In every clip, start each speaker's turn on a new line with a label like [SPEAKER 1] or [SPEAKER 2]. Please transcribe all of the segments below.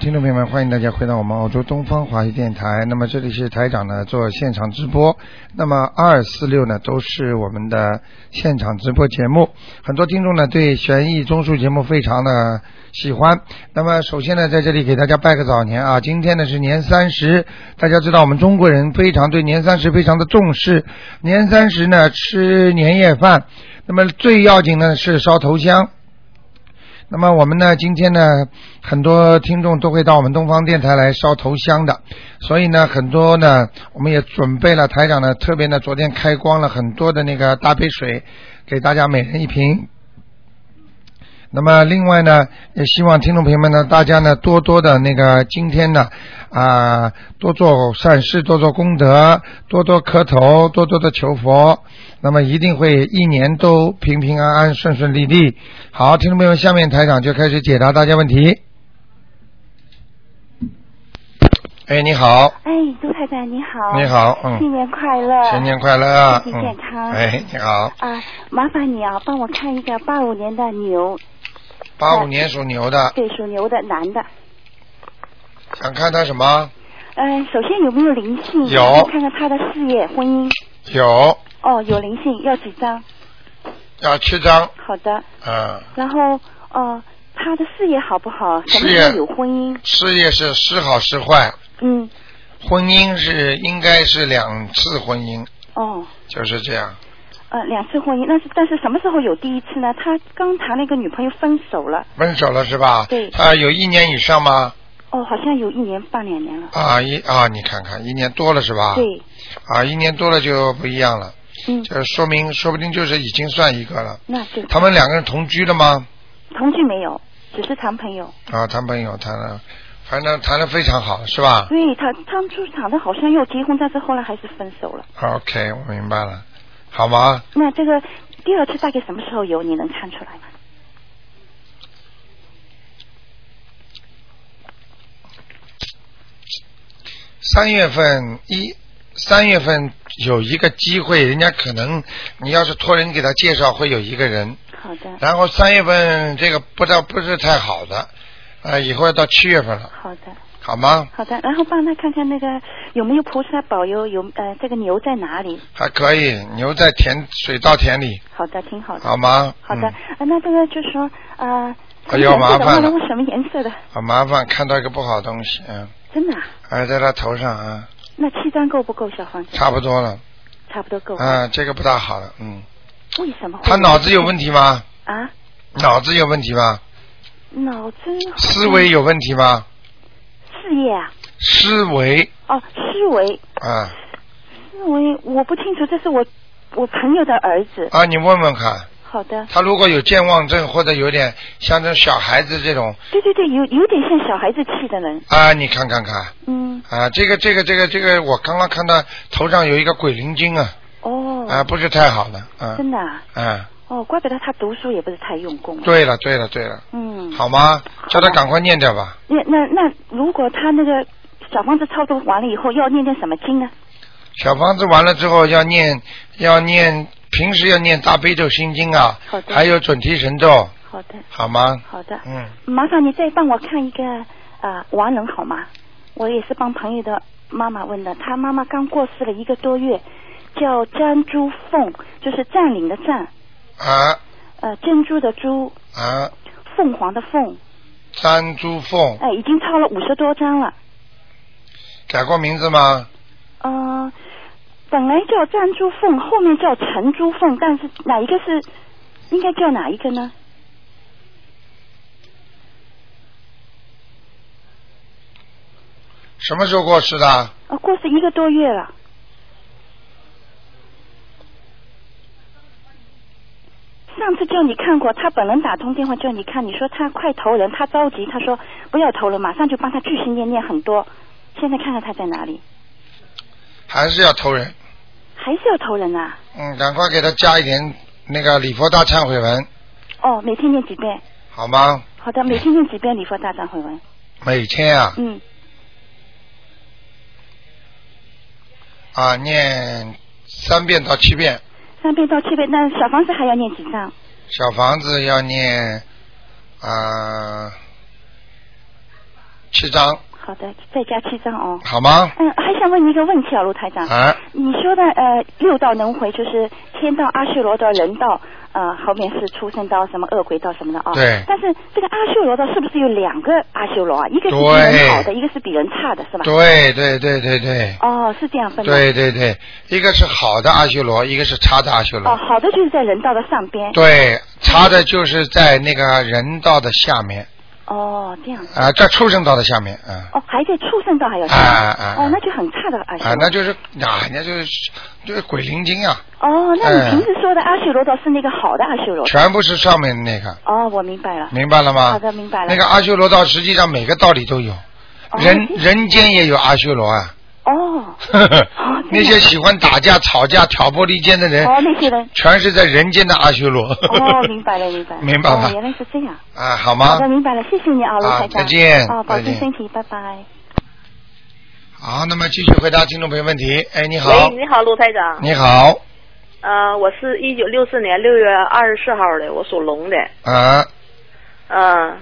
[SPEAKER 1] 听众朋友们，欢迎大家回到我们澳洲东方华语电台。那么这里是台长呢做现场直播，那么二四六呢都是我们的现场直播节目。很多听众呢对悬疑综述节目非常的喜欢。那么首先呢，在这里给大家拜个早年啊，今天呢是年三十，大家知道我们中国人非常对年三十非常的重视，年三十呢吃年夜饭，那么最要紧呢是烧头香。那么我们呢，今天呢，很多听众都会到我们东方电台来烧头香的，所以呢，很多呢，我们也准备了台长呢，特别呢，昨天开光了很多的那个大杯水，给大家每人一瓶。那么另外呢，也希望听众朋友们呢，大家呢多多的那个今天呢啊，多做善事，多做功德，多多磕头，多多的求佛，那么一定会一年都平平安安、顺顺利利。好，听众朋友们，下面台长就开始解答大家问题。哎，你好，
[SPEAKER 2] 哎，杜太太你好，
[SPEAKER 1] 你好，嗯，
[SPEAKER 2] 新年快乐，
[SPEAKER 1] 新年快乐，
[SPEAKER 2] 身体健康。
[SPEAKER 1] 嗯，哎，你好，
[SPEAKER 2] 啊，麻烦你啊，帮我看一个八五年的牛，
[SPEAKER 1] 八五年属牛的，
[SPEAKER 2] 对，属牛的男的。
[SPEAKER 1] 想看他什么？
[SPEAKER 2] 嗯、首先有没有灵性？
[SPEAKER 1] 有
[SPEAKER 2] 看看他的事业、婚姻。
[SPEAKER 1] 有，
[SPEAKER 2] 哦，有灵性，要几张？
[SPEAKER 1] 要七张，
[SPEAKER 2] 好的。
[SPEAKER 1] 嗯，
[SPEAKER 2] 然后，呃，他的事业好不好？什么
[SPEAKER 1] 事业
[SPEAKER 2] 时候有婚姻？
[SPEAKER 1] 事业是时好时坏，
[SPEAKER 2] 嗯，
[SPEAKER 1] 婚姻是应该是两次婚姻，
[SPEAKER 2] 哦，
[SPEAKER 1] 就是这样。
[SPEAKER 2] 呃，两次婚姻，但是但是什么时候有第一次呢？他刚谈了一个女朋友分手了，
[SPEAKER 1] 分手了是吧？
[SPEAKER 2] 对
[SPEAKER 1] 他有一年以上吗？
[SPEAKER 2] 哦，好像有一年半两年了。
[SPEAKER 1] 啊一啊，你看看一年多了是吧？。
[SPEAKER 2] 对，
[SPEAKER 1] 啊，一年多了就不一样了，
[SPEAKER 2] 嗯，
[SPEAKER 1] 这说明说不定就是已经算一个了。
[SPEAKER 2] 那就
[SPEAKER 1] 他们两个人同居了吗？
[SPEAKER 2] 同居没有，只是谈朋友。
[SPEAKER 1] 啊，谈朋友谈了，反正谈的非常好，是吧
[SPEAKER 2] 对他当初谈的好像要结婚，但是后来还是分手了。
[SPEAKER 1] ？OK，我明白了，好吗？
[SPEAKER 2] 那这个第二次大概什么时候有？你能看出来吗？
[SPEAKER 1] 三月份一三月份有一个机会，人家可能你要是托人给他介绍，会有一个人。
[SPEAKER 2] 好的，
[SPEAKER 1] 然后三月份这个不知道不是太好的，呃，以后要到七月份了，
[SPEAKER 2] 好的，
[SPEAKER 1] 好吗？
[SPEAKER 2] 好的。然后帮他看看那个有没有菩萨保佑，有呃这个牛在哪里？
[SPEAKER 1] 还可以，牛在田水稻田里，
[SPEAKER 2] 好的，挺好的。
[SPEAKER 1] 好吗？
[SPEAKER 2] 好的，那这个就是说呃，
[SPEAKER 1] 哎呦
[SPEAKER 2] 什么颜色的
[SPEAKER 1] 麻烦了
[SPEAKER 2] 忘了问什么颜色的？
[SPEAKER 1] 好麻烦，看到一个不好东西，嗯，
[SPEAKER 2] 真的、啊？
[SPEAKER 1] 还在他头上啊，
[SPEAKER 2] 那七张够不够小黄？
[SPEAKER 1] 差不多了，
[SPEAKER 2] 差不多够。
[SPEAKER 1] 啊，这个不大好了，嗯，
[SPEAKER 2] 为什么会？
[SPEAKER 1] 他脑子有问题吗？
[SPEAKER 2] 啊？
[SPEAKER 1] 脑子有问题吗？
[SPEAKER 2] 脑子
[SPEAKER 1] 思维有问题吗？
[SPEAKER 2] 事业啊？
[SPEAKER 1] 思维。
[SPEAKER 2] 哦，思维，
[SPEAKER 1] 啊。
[SPEAKER 2] 思维我不清楚，这是我我朋友的儿子。
[SPEAKER 1] 啊，你问问看，
[SPEAKER 2] 好的，
[SPEAKER 1] 他如果有健忘症或者有点像这小孩子这种。
[SPEAKER 2] 对对对，有有点像小孩子气的人。
[SPEAKER 1] 啊，你看看看。
[SPEAKER 2] 嗯，
[SPEAKER 1] 啊，这个这个这个这个，我刚刚看到头上有一个鬼灵精啊，
[SPEAKER 2] 哦，
[SPEAKER 1] 啊，不是太好了，啊，
[SPEAKER 2] 真的啊？
[SPEAKER 1] 啊，
[SPEAKER 2] 哦，怪不得他读书也不是太用功。。
[SPEAKER 1] 对了对了对了，
[SPEAKER 2] 嗯。
[SPEAKER 1] 好吗？叫他赶快念掉吧。
[SPEAKER 2] 那那那，如果他那个小房子操作完了以后，要念点什么经呢？
[SPEAKER 1] 小房子完了之后要念要念，平时要念大悲咒心经啊
[SPEAKER 2] 好，的
[SPEAKER 1] 还有准提神咒，
[SPEAKER 2] 好的，
[SPEAKER 1] 好吗？
[SPEAKER 2] 好的。
[SPEAKER 1] 嗯，
[SPEAKER 2] 麻烦你再帮我看一个啊亡人好吗？我也是帮朋友的妈妈问的，他妈妈刚过世了一个多月，叫詹珠凤，就是占领的占，
[SPEAKER 1] 啊
[SPEAKER 2] 呃珍珠的珠，
[SPEAKER 1] 啊，
[SPEAKER 2] 凤凰的凤，
[SPEAKER 1] 詹珠凤
[SPEAKER 2] 哎，已经抄了五十多张了。
[SPEAKER 1] 改过名字吗？
[SPEAKER 2] 呃，本来叫詹珠凤，后面叫陈珠凤，但是哪一个是应该叫哪一个呢？
[SPEAKER 1] 什么时候过世的？
[SPEAKER 2] 啊，过世一个多月了。上次叫你看过，他本人打通电话叫你看，你说他快投人，他着急，他说不要投了，马上就帮他继续念念很多。现在看看他在哪里，
[SPEAKER 1] 还是要投人？
[SPEAKER 2] 还是要投人啊？
[SPEAKER 1] 嗯，赶快给他加一点那个礼佛大忏悔文，
[SPEAKER 2] 哦，每天念几遍？
[SPEAKER 1] 好吗？
[SPEAKER 2] 好的，每天念几遍礼佛大忏悔文？
[SPEAKER 1] 每天啊
[SPEAKER 2] 嗯，
[SPEAKER 1] 啊念三遍到七遍，
[SPEAKER 2] 三遍到七遍。那小房子还要念几张？
[SPEAKER 1] 小房子要念啊七张，
[SPEAKER 2] 好的，再加七张哦。
[SPEAKER 1] 好吗？
[SPEAKER 2] 嗯，还想问你一个问题啊，卢台长。
[SPEAKER 1] 啊，
[SPEAKER 2] 你说的呃六道轮回就是天道、阿修罗道、人道，呃后面是畜生道、什么恶鬼道什么的啊。
[SPEAKER 1] 对
[SPEAKER 2] 但是这个阿修罗道是不是有两个阿修罗啊？一个是比人好的，一个是比人差的，是吧？
[SPEAKER 1] 对对对对对，
[SPEAKER 2] 哦，是这样分的。。
[SPEAKER 1] 对对对，一个是好的阿修罗，一个是差的阿修罗哦，
[SPEAKER 2] 好的就是在人道的上边。
[SPEAKER 1] 对，差的就是在那个人道的下面
[SPEAKER 2] 哦，这样。
[SPEAKER 1] 啊，在畜生道的下面啊
[SPEAKER 2] 哦，还在畜生道还有下
[SPEAKER 1] 啊
[SPEAKER 2] 面。
[SPEAKER 1] 啊啊
[SPEAKER 2] 哦，那就很差的阿修罗。
[SPEAKER 1] 啊，那就是啊，人家就是就是鬼灵精啊，
[SPEAKER 2] 哦，那
[SPEAKER 1] 哎
[SPEAKER 2] 你平时说的阿修罗道是那个好的阿修罗道。
[SPEAKER 1] 全部是上面的那个，
[SPEAKER 2] 哦，我明白了。
[SPEAKER 1] 明白了吗？
[SPEAKER 2] 好的，明白了。
[SPEAKER 1] 那个阿修罗道实际上每个道理都有，
[SPEAKER 2] 哦
[SPEAKER 1] 人人间也有阿修罗啊。
[SPEAKER 2] 哦。
[SPEAKER 1] 那些喜欢打架、吵架、挑拨离间的人，
[SPEAKER 2] 哦，那些人。
[SPEAKER 1] 全是在人间的阿修罗。
[SPEAKER 2] 哦，明白了，明白了。
[SPEAKER 1] 明白吗
[SPEAKER 2] 哦，原来是这样。
[SPEAKER 1] 啊，好吗
[SPEAKER 2] 好的，？明白了，谢谢你啊，卢
[SPEAKER 1] 啊
[SPEAKER 2] 台长。
[SPEAKER 1] 再见
[SPEAKER 2] 哦，保
[SPEAKER 1] 再见
[SPEAKER 2] 重身体，拜拜。
[SPEAKER 1] 好，那么继续回答听众朋友问题。哎，你好，
[SPEAKER 3] 喂，你好，卢台长。
[SPEAKER 1] 你好，
[SPEAKER 3] 呃，我是一九六四年六月二十四号的，我属龙的。
[SPEAKER 1] 啊，
[SPEAKER 3] 嗯、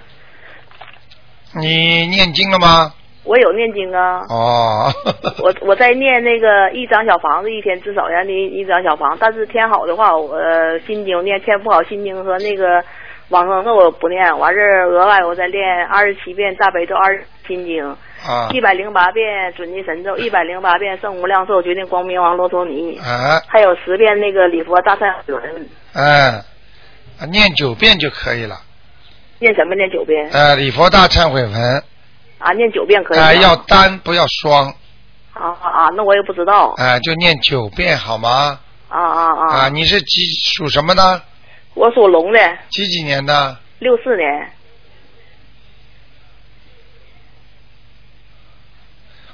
[SPEAKER 1] 你念经了吗？
[SPEAKER 3] 我有念经啊。
[SPEAKER 1] 哦，
[SPEAKER 3] 我我在念那个一张小房子，一天至少要念一张小房。但是天好的话，我、呃心经念；天不好，心经和那个往生咒我不念。完事儿额外我再练二十七遍大悲咒，二十心经，
[SPEAKER 1] 啊
[SPEAKER 3] 一百零八遍准提神咒，一百零八遍圣无量寿决定光明王罗陀尼，
[SPEAKER 1] 啊，
[SPEAKER 3] 还有十遍那个礼佛大忏悔文。
[SPEAKER 1] 嗯，念九遍就可以了。
[SPEAKER 3] 念什么？念九遍
[SPEAKER 1] 呃，礼佛大忏悔文，
[SPEAKER 3] 啊？念九遍可以吗。
[SPEAKER 1] 啊，要单不要双，
[SPEAKER 3] 啊啊啊！那我也不知道。
[SPEAKER 1] 啊，就念九遍好吗？
[SPEAKER 3] 啊啊啊！
[SPEAKER 1] 啊，你是几属什么的？
[SPEAKER 3] 我属龙的，
[SPEAKER 1] 几几年的？
[SPEAKER 3] 六四年。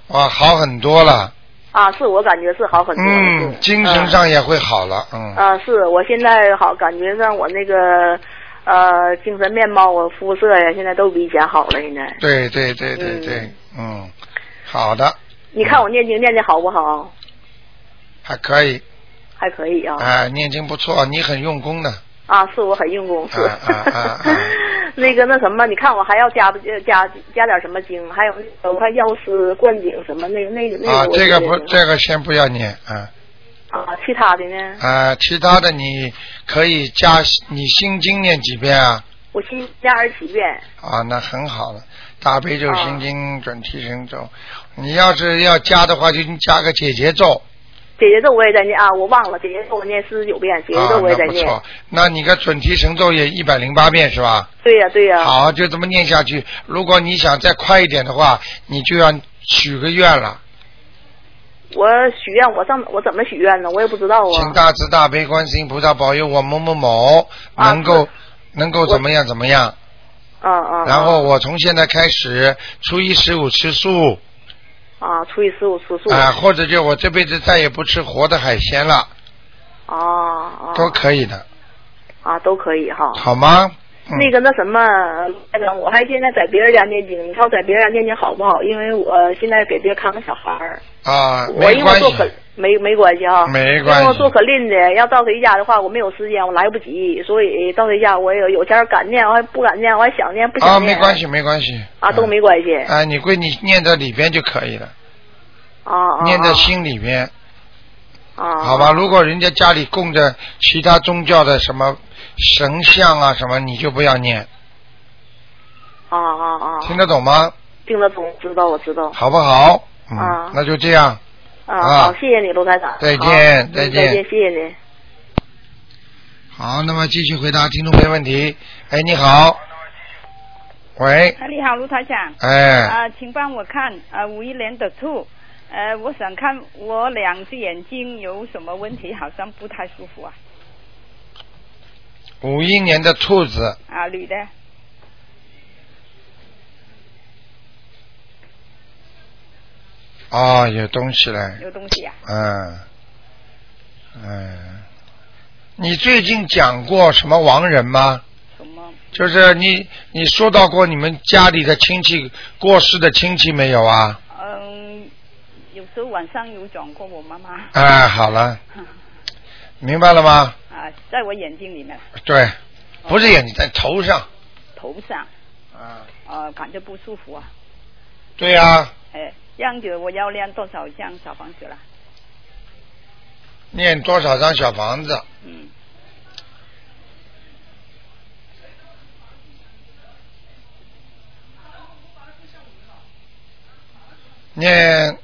[SPEAKER 1] 哇，好很多了。
[SPEAKER 3] 啊，是我感觉是好很多。
[SPEAKER 1] 嗯，精神上也会好了，嗯。
[SPEAKER 3] 啊，是我现在好感觉上我那个呃精神面貌啊肤色呀，现在都比以前好了。现在，
[SPEAKER 1] 对对对对对，嗯，好的，
[SPEAKER 3] 你看我念经念的好不好？
[SPEAKER 1] 还可以，
[SPEAKER 3] 还可以啊。
[SPEAKER 1] 啊，念经不错，你很用功的，
[SPEAKER 3] 啊，是我很用功，是。
[SPEAKER 1] 啊啊
[SPEAKER 3] 那个那什么，你看我还要加加加点什么经，还有那个我看药师灌顶什么那个那个那个
[SPEAKER 1] 啊，这个不，这个先不要念，啊
[SPEAKER 3] 啊，其他的呢？
[SPEAKER 1] 啊，其他的你可以加，你心经念几遍啊？
[SPEAKER 3] 我心加二十几遍。
[SPEAKER 1] 啊，那很好了，大悲咒、
[SPEAKER 3] 啊
[SPEAKER 1] 心经、准提神咒，你要是要加的话，就加个解结咒，
[SPEAKER 3] 姐姐咒我也在念啊，我忘了姐姐咒我念四十九遍，姐姐
[SPEAKER 1] 啊，
[SPEAKER 3] 咒我也在念。
[SPEAKER 1] 那不错，那你个准提神咒也一百零八遍是吧？
[SPEAKER 3] 对呀、对呀、
[SPEAKER 1] 好，就这么念下去。如果你想再快一点的话，你就要许个愿了，
[SPEAKER 3] 我许愿，我上我怎么许愿呢？我也不知道啊
[SPEAKER 1] 请
[SPEAKER 3] 啊。
[SPEAKER 1] 大慈大悲观世音菩萨保佑我某某某
[SPEAKER 3] 啊
[SPEAKER 1] 能够、
[SPEAKER 3] 是
[SPEAKER 1] 能够怎么样怎么样。
[SPEAKER 3] 啊啊。
[SPEAKER 1] 然后我从现在开始初一十五吃素
[SPEAKER 3] 啊，初一十五吃素。
[SPEAKER 1] 啊、或者就我这辈子再也不吃活的海鲜了，
[SPEAKER 3] 啊啊。
[SPEAKER 1] 都可以的，
[SPEAKER 3] 啊，都可以哈。
[SPEAKER 1] 好吗？嗯、
[SPEAKER 3] 那个那什么，那个我还现在在别人家念经，你看我在别人家念经好不好？因为我现在给别人看个小孩儿，
[SPEAKER 1] 啊，
[SPEAKER 3] 我
[SPEAKER 1] 没关系
[SPEAKER 3] 因为做可没没关系哈，
[SPEAKER 1] 没关系
[SPEAKER 3] 因为我做可吝的，要到谁家的话，我没有时间，我来不及，所以到谁家我有有前儿敢念，我还不敢念，我还想念不
[SPEAKER 1] 啊，
[SPEAKER 3] 想念。
[SPEAKER 1] 没关系，没关系。
[SPEAKER 3] 啊，都
[SPEAKER 1] 嗯
[SPEAKER 3] 没关系。
[SPEAKER 1] 啊，你归你念在里边就可以了，
[SPEAKER 3] 啊啊。
[SPEAKER 1] 念在
[SPEAKER 3] 啊
[SPEAKER 1] 心里边。
[SPEAKER 3] 啊。
[SPEAKER 1] 好吧，如果人家家里供着其他宗教的什么神像啊什么，你就不要念，
[SPEAKER 3] 啊啊啊！
[SPEAKER 1] 听得懂吗？
[SPEAKER 3] 听得懂，知道我知道。
[SPEAKER 1] 好不好？嗯，
[SPEAKER 3] 啊
[SPEAKER 1] 那就这样。
[SPEAKER 3] 啊，
[SPEAKER 1] 啊
[SPEAKER 3] 好，谢谢你，卢台长。
[SPEAKER 1] 再见再见
[SPEAKER 3] 再见，谢谢您。
[SPEAKER 1] 好，那么继续回答听众朋友问题。哎，你好。喂，
[SPEAKER 4] 啊，你好，卢台长。
[SPEAKER 1] 哎，
[SPEAKER 4] 啊，请帮我看啊，五一年的兔，呃，我想看我两只眼睛有什么问题，好像不太舒服啊。
[SPEAKER 1] 五一年的兔子，
[SPEAKER 4] 啊，女的。
[SPEAKER 1] 哦，有东西了，
[SPEAKER 4] 有东西啊。
[SPEAKER 1] 嗯，嗯，你最近讲过什么亡人吗？
[SPEAKER 4] 什么？
[SPEAKER 1] 就是你，你说到过你们家里的亲戚过世的亲戚没有啊？
[SPEAKER 4] 嗯，有时候晚上有讲过我妈妈。
[SPEAKER 1] 哎，好了，明白了吗？
[SPEAKER 4] 啊，在我眼睛里面，
[SPEAKER 1] 对，不是眼睛在头上。
[SPEAKER 4] 头上，
[SPEAKER 1] 啊，
[SPEAKER 4] 呃，感觉不舒服啊。
[SPEAKER 1] 对呀、
[SPEAKER 4] 哎，这样子我要练多少张小房子了？
[SPEAKER 1] 念多少张小房子？
[SPEAKER 4] 嗯，
[SPEAKER 1] 念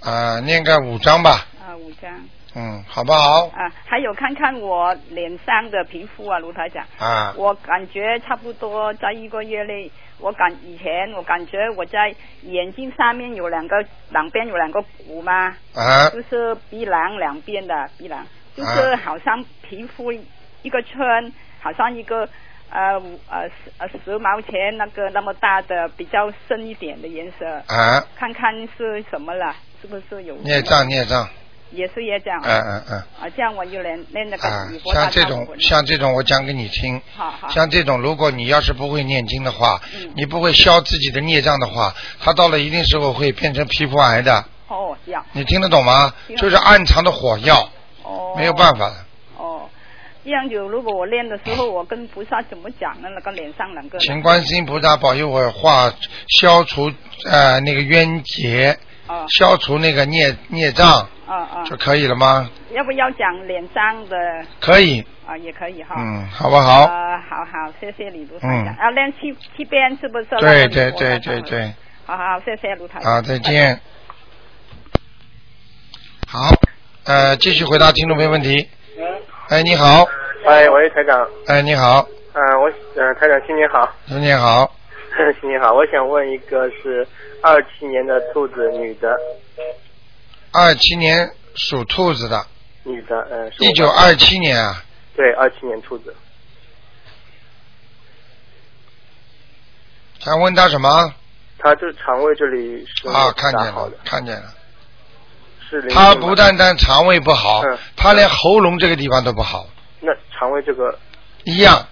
[SPEAKER 1] 啊、念个五张吧，
[SPEAKER 4] 啊，五张。
[SPEAKER 1] 嗯，好不好？
[SPEAKER 4] 啊，还有看看我脸上的皮肤啊，卢台长。
[SPEAKER 1] 啊，
[SPEAKER 4] 我感觉差不多在一个月内，我感以前我感觉我在眼睛上面有两个两边有两个鼓嘛，
[SPEAKER 1] 啊。
[SPEAKER 4] 就是鼻梁两边的鼻梁，就是好像皮肤一个圈，好像一个呃五呃十呃十毛钱那个那么大的比较深一点的颜色，
[SPEAKER 1] 啊，
[SPEAKER 4] 看看是什么了，是不是有
[SPEAKER 1] 孽障孽障，
[SPEAKER 4] 也是也讲
[SPEAKER 1] 嗯嗯嗯。
[SPEAKER 4] 啊？这样我就能练那个
[SPEAKER 1] 啊像这种像这种，我讲给你听。
[SPEAKER 4] 好好
[SPEAKER 1] 像这种，如果你要是不会念经的话，
[SPEAKER 4] 嗯
[SPEAKER 1] 你不会消自己的孽障的话，它到了一定时候会变成皮肤癌的。
[SPEAKER 4] 哦这样
[SPEAKER 1] 你听得懂吗？就是暗藏的火药，
[SPEAKER 4] 哦
[SPEAKER 1] 没有办法的。
[SPEAKER 4] 哦，这样就如果我练的时候，我跟菩萨怎么讲呢？那个脸上两个
[SPEAKER 1] 请观世音菩萨保佑我化消除呃那个冤结，
[SPEAKER 4] 啊
[SPEAKER 1] 消除那个孽孽障
[SPEAKER 4] 啊啊，
[SPEAKER 1] 就可以了吗？
[SPEAKER 4] 要不要讲脸上的
[SPEAKER 1] 可以，
[SPEAKER 4] 啊？也可以哈。
[SPEAKER 1] 嗯，好不好？
[SPEAKER 4] 啊，好好，谢谢你卢台长。
[SPEAKER 1] 嗯
[SPEAKER 4] 要练七七遍是不是？
[SPEAKER 1] 对对对对。对，
[SPEAKER 4] 好好，谢谢卢台长。
[SPEAKER 1] 好，再见。好，呃，继续回答听众朋友问题。哎，你好，
[SPEAKER 5] 哎，喂，台长，
[SPEAKER 1] 哎，你好，
[SPEAKER 5] 嗯、我呃，台长新年好，
[SPEAKER 1] 新年好，
[SPEAKER 5] 新年好，我想问一个是二七年的兔子，女的，
[SPEAKER 1] 二七年属兔子的，
[SPEAKER 5] 女的，嗯、
[SPEAKER 1] 一九二七年啊，
[SPEAKER 5] 对，二七年兔子，
[SPEAKER 1] 想问他什么？
[SPEAKER 5] 他就是肠胃这里是
[SPEAKER 1] 啊，看见了看见了。
[SPEAKER 5] 是
[SPEAKER 1] 他不单单肠胃不好
[SPEAKER 5] 嗯，
[SPEAKER 1] 他连喉咙这个地方都不好，
[SPEAKER 5] 那肠胃这个
[SPEAKER 1] 一样，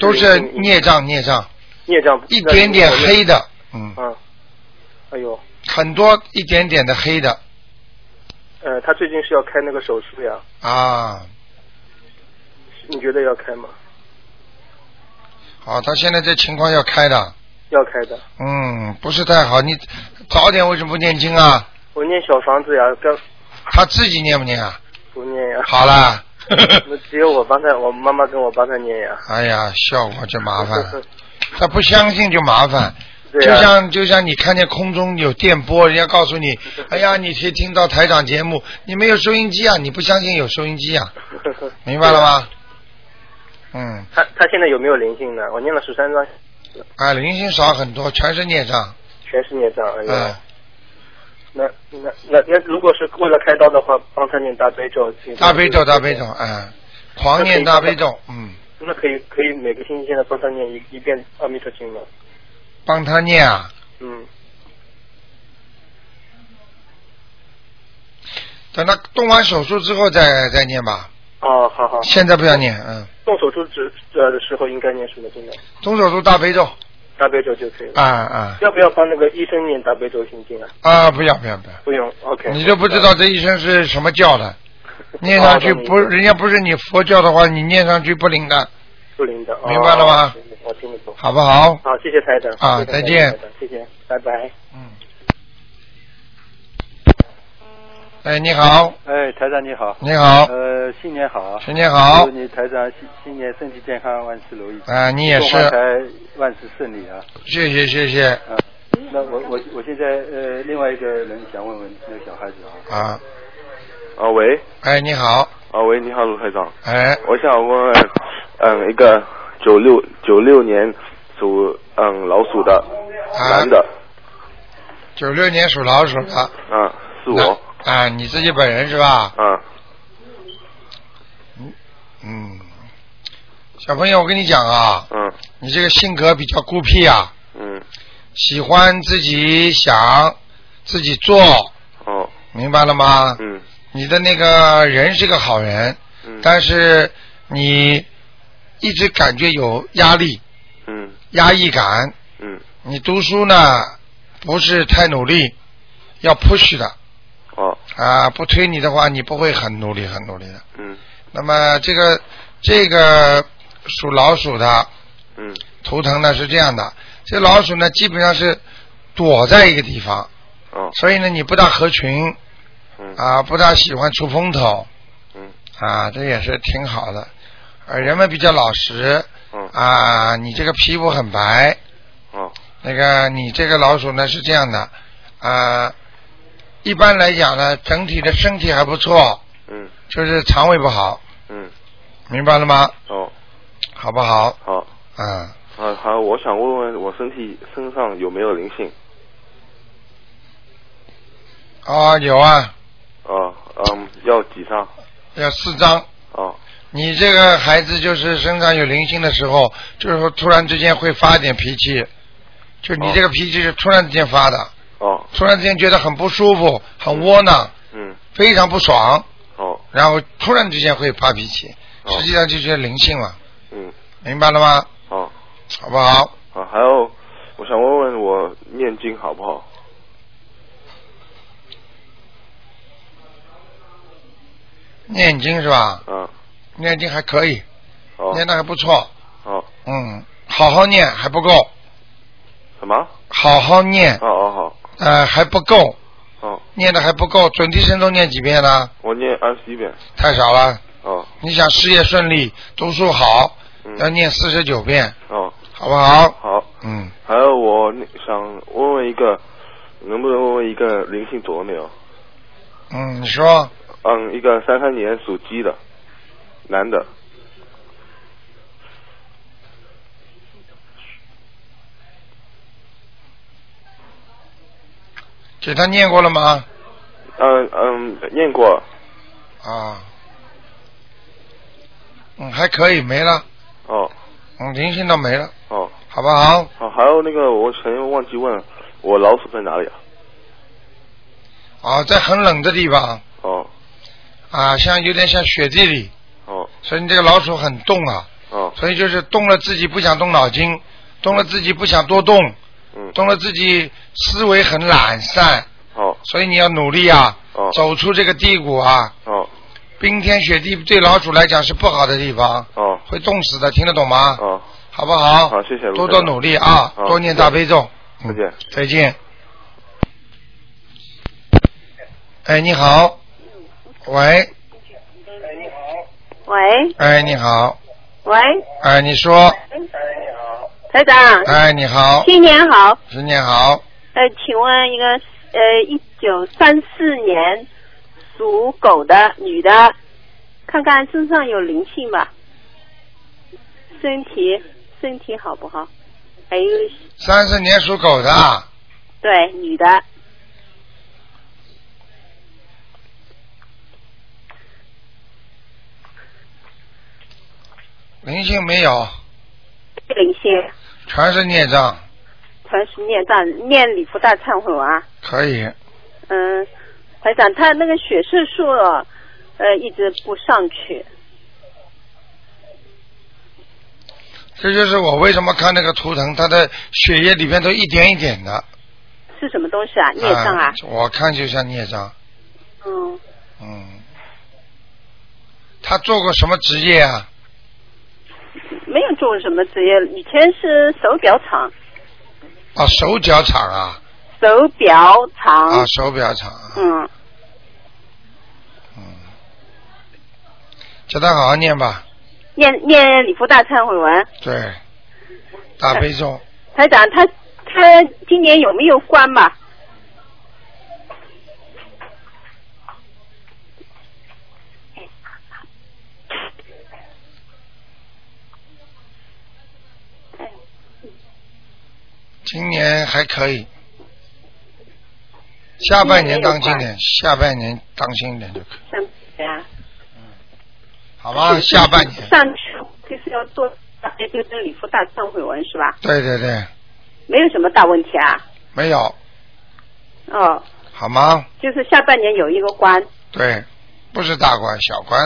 [SPEAKER 1] 都是孽障孽障，
[SPEAKER 5] 孽障
[SPEAKER 1] 一点点，黑
[SPEAKER 5] 的，
[SPEAKER 1] 的，嗯，
[SPEAKER 5] 嗯，哎呦，
[SPEAKER 1] 很多一点点的黑的
[SPEAKER 5] 呃，他最近是要开那个手术呀，
[SPEAKER 1] 啊。
[SPEAKER 5] 你觉得要开吗？
[SPEAKER 1] 好，他现在这情况要开的，
[SPEAKER 5] 要开的，
[SPEAKER 1] 嗯，不是太好。你早点为什么不念经啊？
[SPEAKER 5] 我念小房子呀，刚
[SPEAKER 1] 他自己念不念啊？
[SPEAKER 5] 不念呀，
[SPEAKER 1] 好啦，
[SPEAKER 5] 那只有我帮他，我妈妈跟我帮他念呀，
[SPEAKER 1] 哎呀，效果就麻烦了。他不相信就麻烦，就像就像你看见空中有电波，人家告诉你，哎呀，你可以听到台长节目，你没有收音机啊，你不相信有收音机啊，明白了吗？嗯，
[SPEAKER 5] 他他现在有没有灵性呢？我念了十三章，
[SPEAKER 1] 啊，灵性少很多，全是孽障，
[SPEAKER 5] 全是孽障。哎那那那那，如果是为了开刀的话，帮他念大悲咒。
[SPEAKER 1] 大悲咒，大悲咒，。嗯，狂念大悲咒，嗯，
[SPEAKER 5] 那可以可以每个星期现在帮他念一一遍阿弥陀经吗？
[SPEAKER 1] 帮他念啊，
[SPEAKER 5] 嗯，
[SPEAKER 1] 等他动完手术之后再再念吧，
[SPEAKER 5] 哦，好好。
[SPEAKER 1] 现在不要念，嗯，
[SPEAKER 5] 动手术之呃的时候应该念什么经呢？
[SPEAKER 1] 动手术大悲咒，
[SPEAKER 5] 大悲咒就可以了。
[SPEAKER 1] 啊啊
[SPEAKER 5] 要不要帮那个医生念大悲咒心经啊？
[SPEAKER 1] 啊，不要不要不要。
[SPEAKER 5] 不用，OK。
[SPEAKER 1] 你都不知道这医生是什么教的，念上去
[SPEAKER 5] 哦
[SPEAKER 1] 不，人家不是你佛教的话，你念上去不灵的，
[SPEAKER 5] 不灵的。哦
[SPEAKER 1] 明白了吗？
[SPEAKER 5] 我听得懂。
[SPEAKER 1] 好不好？
[SPEAKER 5] 好，谢谢台长。
[SPEAKER 1] 啊再见
[SPEAKER 5] 谢谢，拜拜。
[SPEAKER 1] 嗯。哎，你好，
[SPEAKER 6] 哎，台长你好。
[SPEAKER 1] 你好，
[SPEAKER 6] 呃，新年好。
[SPEAKER 1] 新年好
[SPEAKER 6] 祝你台长新新年身体健康，万事如意。
[SPEAKER 1] 啊，你也是，
[SPEAKER 6] 台万事顺利啊！
[SPEAKER 1] 谢谢谢谢
[SPEAKER 6] 啊，那我我我现在呃，另外一个人想问问那个小孩子啊。
[SPEAKER 1] 啊，
[SPEAKER 7] 啊喂，
[SPEAKER 1] 哎，你好，
[SPEAKER 7] 啊喂，你好，卢台长，
[SPEAKER 1] 哎，
[SPEAKER 7] 我想问问，嗯，一个九六九六年属嗯老鼠的
[SPEAKER 1] 啊。
[SPEAKER 7] 男的，
[SPEAKER 1] 九六年属老鼠的，
[SPEAKER 7] 嗯，是我，
[SPEAKER 1] 啊，你自己本人是吧？
[SPEAKER 7] 嗯，
[SPEAKER 1] 嗯，小朋友，我跟你讲啊，
[SPEAKER 7] 嗯。
[SPEAKER 1] 你这个性格比较孤僻啊，
[SPEAKER 7] 嗯，
[SPEAKER 1] 喜欢自己想，自己做，
[SPEAKER 7] 哦，
[SPEAKER 1] 明白了吗？
[SPEAKER 7] 嗯。
[SPEAKER 1] 你的那个人是个好人，
[SPEAKER 7] 嗯，
[SPEAKER 1] 但是你一直感觉有压力、
[SPEAKER 7] 嗯。
[SPEAKER 1] 压抑感。
[SPEAKER 7] 嗯，
[SPEAKER 1] 你读书呢不是太努力，要 push 的。
[SPEAKER 7] 哦，
[SPEAKER 1] 啊，不推你的话，你不会很努力、很努力的。
[SPEAKER 7] 嗯。
[SPEAKER 1] 那么这个这个属老鼠的
[SPEAKER 7] 嗯。
[SPEAKER 1] 图腾呢是这样的，这老鼠呢基本上是躲在一个地方，
[SPEAKER 7] 哦，
[SPEAKER 1] 所以呢，你不大合群。
[SPEAKER 7] 嗯。
[SPEAKER 1] 啊，不大喜欢出风头。
[SPEAKER 7] 嗯。
[SPEAKER 1] 啊，这也是挺好的。呃，人们比较老实
[SPEAKER 7] 嗯
[SPEAKER 1] 啊，你这个皮肤很白，
[SPEAKER 7] 哦
[SPEAKER 1] 那个你这个老鼠呢是这样的，啊，一般来讲呢，整体的身体还不错，
[SPEAKER 7] 嗯
[SPEAKER 1] 就是肠胃不好，
[SPEAKER 7] 嗯
[SPEAKER 1] 明白了吗？
[SPEAKER 7] 哦
[SPEAKER 1] 好不好？
[SPEAKER 7] 好
[SPEAKER 1] 嗯，
[SPEAKER 7] 好好，我想问问我身体身上有没有灵性？
[SPEAKER 1] 哦，有啊，
[SPEAKER 7] 哦嗯，要几张？
[SPEAKER 1] 要四张。
[SPEAKER 7] 哦
[SPEAKER 1] 你这个孩子就是身上有灵性的时候，就是说突然之间会发一点脾气，就你
[SPEAKER 7] 哦
[SPEAKER 1] 这个脾气是突然之间发的，
[SPEAKER 7] 哦。
[SPEAKER 1] 突然之间觉得很不舒服，很窝囊，
[SPEAKER 7] 嗯。
[SPEAKER 1] 非常不爽，
[SPEAKER 7] 哦。
[SPEAKER 1] 然后突然之间会发脾气，
[SPEAKER 7] 哦。
[SPEAKER 1] 实际上就是灵性了，
[SPEAKER 7] 嗯。
[SPEAKER 1] 明白了吗？
[SPEAKER 7] 哦。
[SPEAKER 1] 好不好？
[SPEAKER 7] 好，还有我想问问我念经好不好？
[SPEAKER 1] 念经是吧？
[SPEAKER 7] 嗯
[SPEAKER 1] 念经还可以，
[SPEAKER 7] 哦。
[SPEAKER 1] 念的还不错，
[SPEAKER 7] 哦。
[SPEAKER 1] 嗯，好好念还不够，
[SPEAKER 7] 什么？
[SPEAKER 1] 好好念，
[SPEAKER 7] 哦哦好。
[SPEAKER 1] 呃还不够，
[SPEAKER 7] 哦，
[SPEAKER 1] 念的还不够，准提神咒念几遍呢？
[SPEAKER 7] 我念二十一遍。
[SPEAKER 1] 太少了。
[SPEAKER 7] 哦。
[SPEAKER 1] 你想事业顺利，读书好，
[SPEAKER 7] 嗯。
[SPEAKER 1] 要念四十九遍，
[SPEAKER 7] 哦。
[SPEAKER 1] 好不好？
[SPEAKER 7] 好，
[SPEAKER 1] 嗯，
[SPEAKER 7] 还有我想问问一个，能不能问问一个灵性走了没有？
[SPEAKER 1] 嗯，你说。
[SPEAKER 7] 嗯，一个三三年属鸡的男的，
[SPEAKER 1] 给他念过了吗？
[SPEAKER 7] 嗯嗯，念过。
[SPEAKER 1] 啊，嗯，还可以，没了，
[SPEAKER 7] 哦。
[SPEAKER 1] 嗯，灵性都没了，
[SPEAKER 7] 哦。
[SPEAKER 1] 好不好？
[SPEAKER 7] 好，还有那个我前面忘记问，我老鼠在哪里啊？
[SPEAKER 1] 啊，在很冷的地方。
[SPEAKER 7] 哦。
[SPEAKER 1] 啊，像有点像雪地里，
[SPEAKER 7] 哦
[SPEAKER 1] 所以你这个老鼠很动啊，
[SPEAKER 7] 哦
[SPEAKER 1] 所以就是动了自己不想动脑筋，动了自己不想多动，
[SPEAKER 7] 嗯
[SPEAKER 1] 动了自己思维很懒散，
[SPEAKER 7] 哦
[SPEAKER 1] 所以你要努力啊，
[SPEAKER 7] 哦
[SPEAKER 1] 走出这个低谷啊。
[SPEAKER 7] 哦
[SPEAKER 1] 冰天雪地对老鼠来讲是不好的地方，
[SPEAKER 7] 哦
[SPEAKER 1] 会冻死的，听得懂吗？
[SPEAKER 7] 哦，
[SPEAKER 1] 好不好？
[SPEAKER 7] 好，谢谢
[SPEAKER 1] 多多努力啊，多念大悲咒。
[SPEAKER 7] 再见。
[SPEAKER 1] 再见。哎，你好。喂，
[SPEAKER 8] 喂。
[SPEAKER 1] 哎，你好，
[SPEAKER 8] 喂，
[SPEAKER 1] 哎，你说，哎，你好
[SPEAKER 8] 台长，
[SPEAKER 1] 哎，你好，
[SPEAKER 8] 新年好。
[SPEAKER 1] 新年好，
[SPEAKER 8] 呃，请问一个呃，一九三四年属狗的女的，看看身上有灵性吧，身体身体好不好？还有。
[SPEAKER 1] 三四年属狗的啊，
[SPEAKER 8] 对女的，
[SPEAKER 1] 灵性没有，
[SPEAKER 8] 灵性，
[SPEAKER 1] 全是孽障，
[SPEAKER 8] 全是孽障，念礼佛大忏悔文啊。
[SPEAKER 1] 可以，
[SPEAKER 8] 嗯，台长，他那个血色素呃一直不上去，
[SPEAKER 1] 这就是我为什么看那个图腾，他的血液里面都一点一点的，
[SPEAKER 8] 是什么东西啊？孽障啊？
[SPEAKER 1] 我看就像孽障，
[SPEAKER 8] 嗯，
[SPEAKER 1] 嗯，他做过什么职业啊？
[SPEAKER 8] 没有做什么职业，以前是手表厂，
[SPEAKER 1] 啊，手表厂啊，
[SPEAKER 8] 手表厂。
[SPEAKER 1] 啊，手表厂啊，
[SPEAKER 8] 嗯，
[SPEAKER 1] 嗯，叫他好好念吧，
[SPEAKER 8] 念念礼佛大忏悔文。
[SPEAKER 1] 对，大悲咒，
[SPEAKER 8] 台长，他他今年有没有关吧？
[SPEAKER 1] 今年还可以，下半年当心点，下半年当心一点就可以，
[SPEAKER 8] 上对啊，
[SPEAKER 1] 好吧？下半年，
[SPEAKER 8] 上去就是要做哎就是礼佛大忏悔文是吧？
[SPEAKER 1] 对对对，
[SPEAKER 8] 没有什么大问题啊。
[SPEAKER 1] 没有，
[SPEAKER 8] 哦，
[SPEAKER 1] 好吗？
[SPEAKER 8] 就是下半年有一个关，
[SPEAKER 1] 对，不是大关小关，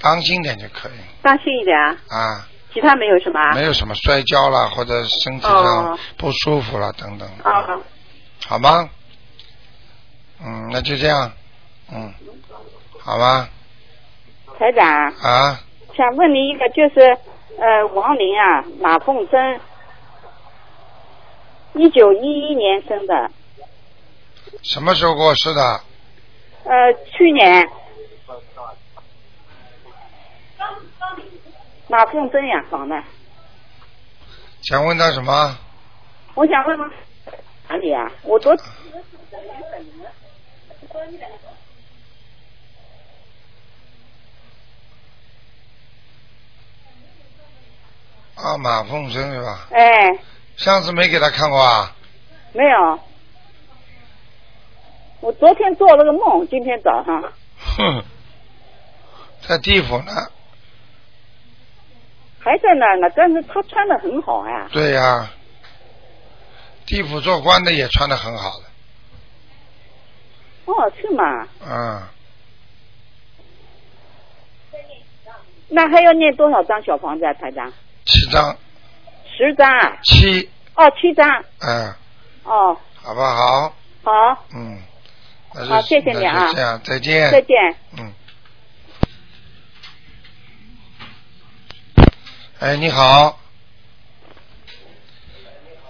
[SPEAKER 1] 当心点就可以
[SPEAKER 8] 当心一点啊。
[SPEAKER 1] 啊，
[SPEAKER 8] 其他没有什么啊？
[SPEAKER 1] 没有什么摔跤了或者身体上
[SPEAKER 8] 哦
[SPEAKER 1] 不舒服了等等，
[SPEAKER 8] 啊，
[SPEAKER 1] 好吗？嗯，那就这样，嗯，好吧，
[SPEAKER 9] 台长，
[SPEAKER 1] 啊，
[SPEAKER 9] 想问您一个，就是呃，王林啊，马凤珍，一九一一年生的，
[SPEAKER 1] 什么时候过世的？
[SPEAKER 9] 呃，去年。马凤珍呀，房的。
[SPEAKER 1] 想问他什么？
[SPEAKER 9] 我想问吗哪里啊？我昨。
[SPEAKER 1] 啊，马凤生是吧？
[SPEAKER 9] 哎，
[SPEAKER 1] 上次没给他看过啊？
[SPEAKER 9] 没有。我昨天做了个梦，今天早上。
[SPEAKER 1] 哼，在地府呢。
[SPEAKER 9] 还在那儿呢，但是他穿的很好呀。
[SPEAKER 1] 对呀，地府做官的也穿的很好的。
[SPEAKER 9] 哦，是吗？
[SPEAKER 1] 嗯。
[SPEAKER 9] 那还要念多少张小房子啊，台长？
[SPEAKER 1] 七张。
[SPEAKER 9] 十张啊？
[SPEAKER 1] 七。
[SPEAKER 9] 哦，七张。
[SPEAKER 1] 嗯。
[SPEAKER 9] 哦。
[SPEAKER 1] 好不好？
[SPEAKER 9] 好。
[SPEAKER 1] 嗯。
[SPEAKER 9] 好，谢谢你啊。
[SPEAKER 1] 这样，再见。
[SPEAKER 9] 再见。
[SPEAKER 1] 嗯。哎，你好。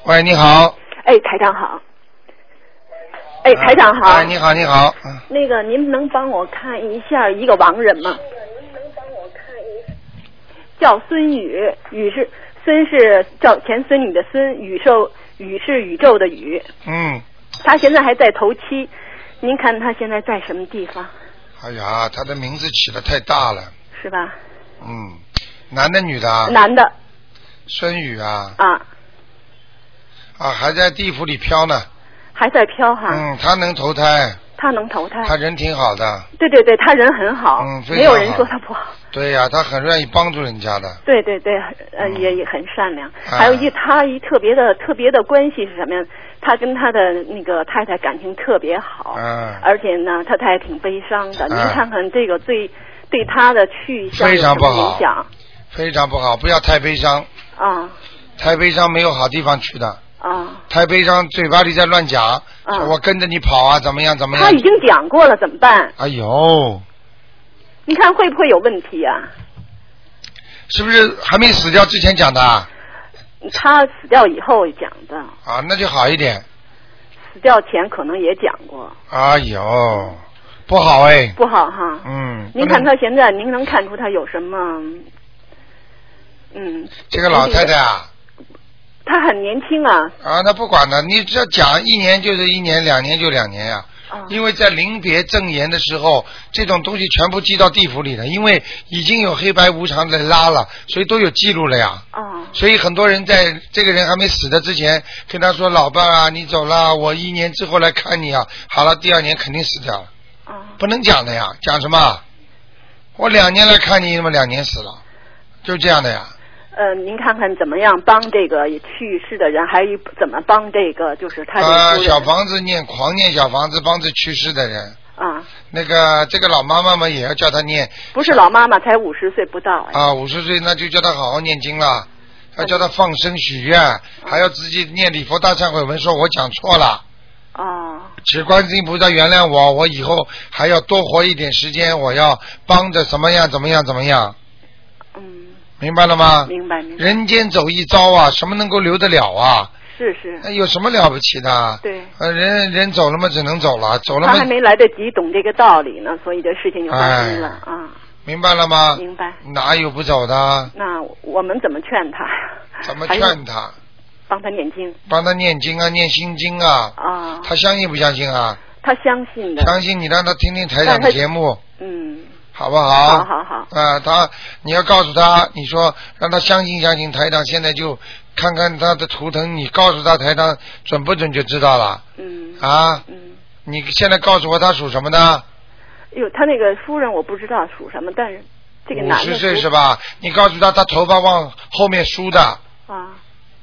[SPEAKER 1] 喂，你好。
[SPEAKER 10] 哎，台长好。哎，台长好。
[SPEAKER 1] 哎，你好，你好。嗯。
[SPEAKER 10] 那个，您能帮我看一下一个亡人吗？叫孙宇，宇是孙是叫前孙女的孙，宇宙宇是宇宙的宇。
[SPEAKER 1] 嗯。
[SPEAKER 10] 他现在还在头七，您看他现在在什么地方？
[SPEAKER 1] 哎呀，他的名字起的太大了。
[SPEAKER 10] 是吧？
[SPEAKER 1] 嗯。男的女的啊？
[SPEAKER 10] 男的。
[SPEAKER 1] 孙宇啊。
[SPEAKER 10] 啊。
[SPEAKER 1] 啊，还在地府里飘呢。
[SPEAKER 10] 还在飘哈。
[SPEAKER 1] 嗯，他能投胎。
[SPEAKER 10] 他能投胎。
[SPEAKER 1] 他人挺好的。
[SPEAKER 10] 对对对，他人很好。
[SPEAKER 1] 嗯，
[SPEAKER 10] 没有人说他不好。
[SPEAKER 1] 对呀，他很愿意帮助人家的。
[SPEAKER 10] 对对对，呃，也也很善良。还有一，他一特别的特别的关系是什么呀？他跟他的那个太太感情特别好。
[SPEAKER 1] 嗯。
[SPEAKER 10] 而且呢，他太太挺悲伤的。您看看这个对对他的去向有什么影响？
[SPEAKER 1] 非常不好，不要太悲伤。
[SPEAKER 10] 啊。
[SPEAKER 1] 太悲伤没有好地方去的。
[SPEAKER 10] 啊。
[SPEAKER 1] 太悲伤，嘴巴里在乱讲。啊。我跟着你跑啊，怎么样？怎么样？
[SPEAKER 10] 他已经讲过了，怎么办？
[SPEAKER 1] 哎呦。
[SPEAKER 10] 你看会不会有问题呀？
[SPEAKER 1] 是不是还没死掉之前讲的？
[SPEAKER 10] 他死掉以后讲的。
[SPEAKER 1] 啊，那就好一点。
[SPEAKER 10] 死掉前可能也讲过。
[SPEAKER 1] 哎呦，不好哎。
[SPEAKER 10] 不好哈。
[SPEAKER 1] 嗯。
[SPEAKER 10] 您看他现在，您能看出他有什么？嗯。
[SPEAKER 1] 这个老太太啊。
[SPEAKER 10] 她很年轻啊。
[SPEAKER 1] 啊，那不管了，你只要讲一年就是一年，两年就两年呀。因为在临别赠言的时候，这种东西全部记到地府里了，因为已经有黑白无常在拉了，所以都有记录了呀。
[SPEAKER 10] 啊。
[SPEAKER 1] 所以很多人在这个人还没死的之前，跟他说：“老伴啊，你走了，我一年之后来看你啊。”好了，第二年肯定死掉了。
[SPEAKER 10] 啊。
[SPEAKER 1] 不能讲的呀，讲什么？我两年来看你，那么两年死了，就这样的呀。
[SPEAKER 10] 呃，您看看怎么样帮这个去世的人，还有怎么帮这个就是他的
[SPEAKER 1] 啊，小房子念狂念小房子，帮着去世的人。
[SPEAKER 10] 啊。
[SPEAKER 1] 那个这个老妈妈嘛，也要叫她念。
[SPEAKER 10] 不是老妈妈，才五十岁不到。
[SPEAKER 1] 啊，五十岁那就叫她好好念经了，要叫她放生许愿，还要自己念礼佛大忏悔文，说我讲错了。
[SPEAKER 10] 啊。
[SPEAKER 1] 请观世音菩萨原谅我，我以后还要多活一点时间，我要帮着怎么样怎么样怎么样。
[SPEAKER 10] 嗯。
[SPEAKER 1] 明白了吗？
[SPEAKER 10] 明白明白。
[SPEAKER 1] 人间走一遭啊，什么能够留得了啊？
[SPEAKER 10] 是是。
[SPEAKER 1] 那有什么了不起的？
[SPEAKER 10] 对。
[SPEAKER 1] 呃，人人走了嘛，只能走了，走了嘛。
[SPEAKER 10] 他还没来得及懂这个道理呢，所以这事情就发生了啊。
[SPEAKER 1] 明白了吗？
[SPEAKER 10] 明白。
[SPEAKER 1] 哪有不走的？
[SPEAKER 10] 那我们怎么劝他？
[SPEAKER 1] 怎么劝他？
[SPEAKER 10] 帮他念经。
[SPEAKER 1] 帮他念经啊，念心经啊。
[SPEAKER 10] 啊。
[SPEAKER 1] 他相信不相信啊？
[SPEAKER 10] 他相信的。
[SPEAKER 1] 相信你让他听听台长的节目。
[SPEAKER 10] 嗯。
[SPEAKER 1] 好不好？
[SPEAKER 10] 好好好。
[SPEAKER 1] 啊，他你要告诉他，你说让他相信相信台长，现在就看看他的图腾，你告诉他台长准不准就知道了。
[SPEAKER 10] 嗯。
[SPEAKER 1] 啊。
[SPEAKER 10] 嗯。
[SPEAKER 1] 你现在告诉我他属什么的？
[SPEAKER 10] 哟，他那个夫人我不知道属什么，但是这个男的。
[SPEAKER 1] 五十岁是吧？你告诉他，他头发往后面梳的。
[SPEAKER 10] 啊。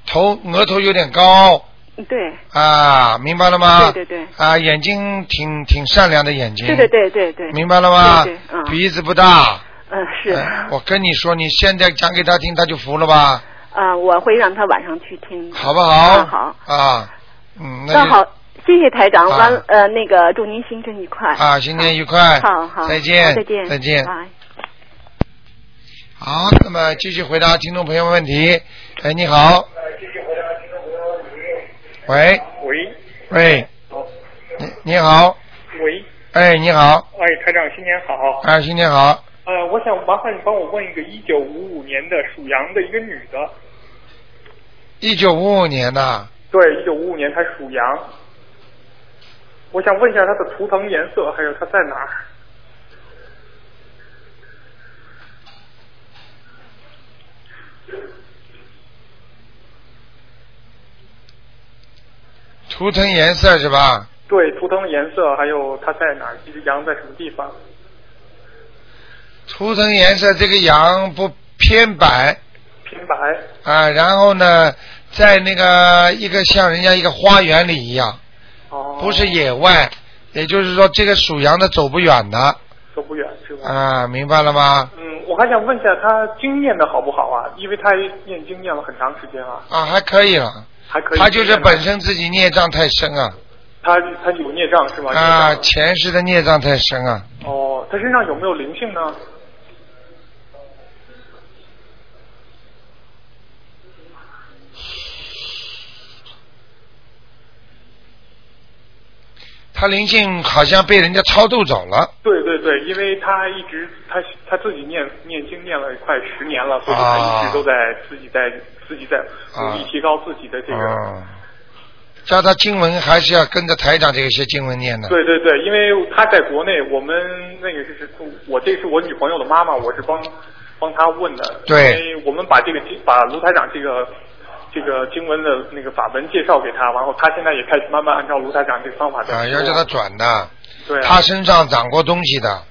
[SPEAKER 1] 头额头有点高。
[SPEAKER 10] 对。
[SPEAKER 1] 啊，明白了吗？
[SPEAKER 10] 对对对。
[SPEAKER 1] 啊，眼睛挺挺善良的眼睛。
[SPEAKER 10] 对对对对对。
[SPEAKER 1] 明白了吗？
[SPEAKER 10] 对对。嗯。
[SPEAKER 1] 鼻子不大。
[SPEAKER 10] 嗯，是。
[SPEAKER 1] 我跟你说，你现在讲给他听，他就服了吧？
[SPEAKER 10] 啊，我会让他晚上去听。
[SPEAKER 1] 好不好？
[SPEAKER 10] 好。
[SPEAKER 1] 啊，嗯，
[SPEAKER 10] 那好，谢谢台长，完呃那个祝您新春愉快。
[SPEAKER 1] 啊，新年愉快。
[SPEAKER 10] 好好。
[SPEAKER 1] 再见。
[SPEAKER 10] 再见。
[SPEAKER 1] 再见。
[SPEAKER 10] 拜。
[SPEAKER 1] 好，那么继续回答听众朋友们问题。哎，你好。喂。
[SPEAKER 11] 喂，
[SPEAKER 1] 喂，
[SPEAKER 11] 好，
[SPEAKER 1] 你你好，
[SPEAKER 11] 喂，
[SPEAKER 1] 哎，你好，
[SPEAKER 11] 哎，台长新年好。
[SPEAKER 1] 哎，新年好，
[SPEAKER 11] 呃，我想麻烦你帮我问一个一九五五年的属羊的一个女的，
[SPEAKER 1] 一九五五年的，
[SPEAKER 11] 对，一九五五年她属羊。我想问一下她的图腾颜色，还有她在哪儿？
[SPEAKER 1] 图腾颜色是吧？
[SPEAKER 11] 对，图腾颜色，还有它在哪儿？这只羊在什么地方？
[SPEAKER 1] 图腾颜色这个羊不偏白
[SPEAKER 11] 偏白。
[SPEAKER 1] 啊，然后呢，在那个一个像人家一个花园里一样，
[SPEAKER 11] 哦。
[SPEAKER 1] 不是野外，也就是说这个属羊的走不远的
[SPEAKER 11] 走不远是吧？
[SPEAKER 1] 啊，明白了吗？
[SPEAKER 11] 嗯，我还想问一下他经验的好不好啊？因为他念经念了很长时间啊，
[SPEAKER 1] 啊，还可以了，
[SPEAKER 11] 还可以。
[SPEAKER 1] 他就是本身自己孽障太深啊，
[SPEAKER 11] 他他有孽障是吧？
[SPEAKER 1] 啊，前世的孽障太深啊，
[SPEAKER 11] 哦，他身上有没有灵性呢？
[SPEAKER 1] 他灵性好像被人家超度走了，
[SPEAKER 11] 对对对，因为他一直他他自己念念经念了快十年了，所以他
[SPEAKER 1] 啊
[SPEAKER 11] 一直都在自己在自己在努力提高自己的这个。
[SPEAKER 1] 哦，叫他经文还是要跟着台长这些经文念的。
[SPEAKER 11] 对对对，因为他在国内，我们那个就是我这是我女朋友的妈妈，我是帮帮她问的。
[SPEAKER 1] 对
[SPEAKER 11] 因为我们把这个经把卢台长这个这个经文的那个法门介绍给他，然后他现在也开始慢慢按照卢台长这个方法在
[SPEAKER 1] 啊，要叫他转的。
[SPEAKER 11] 对啊
[SPEAKER 1] 他身上长过东西的，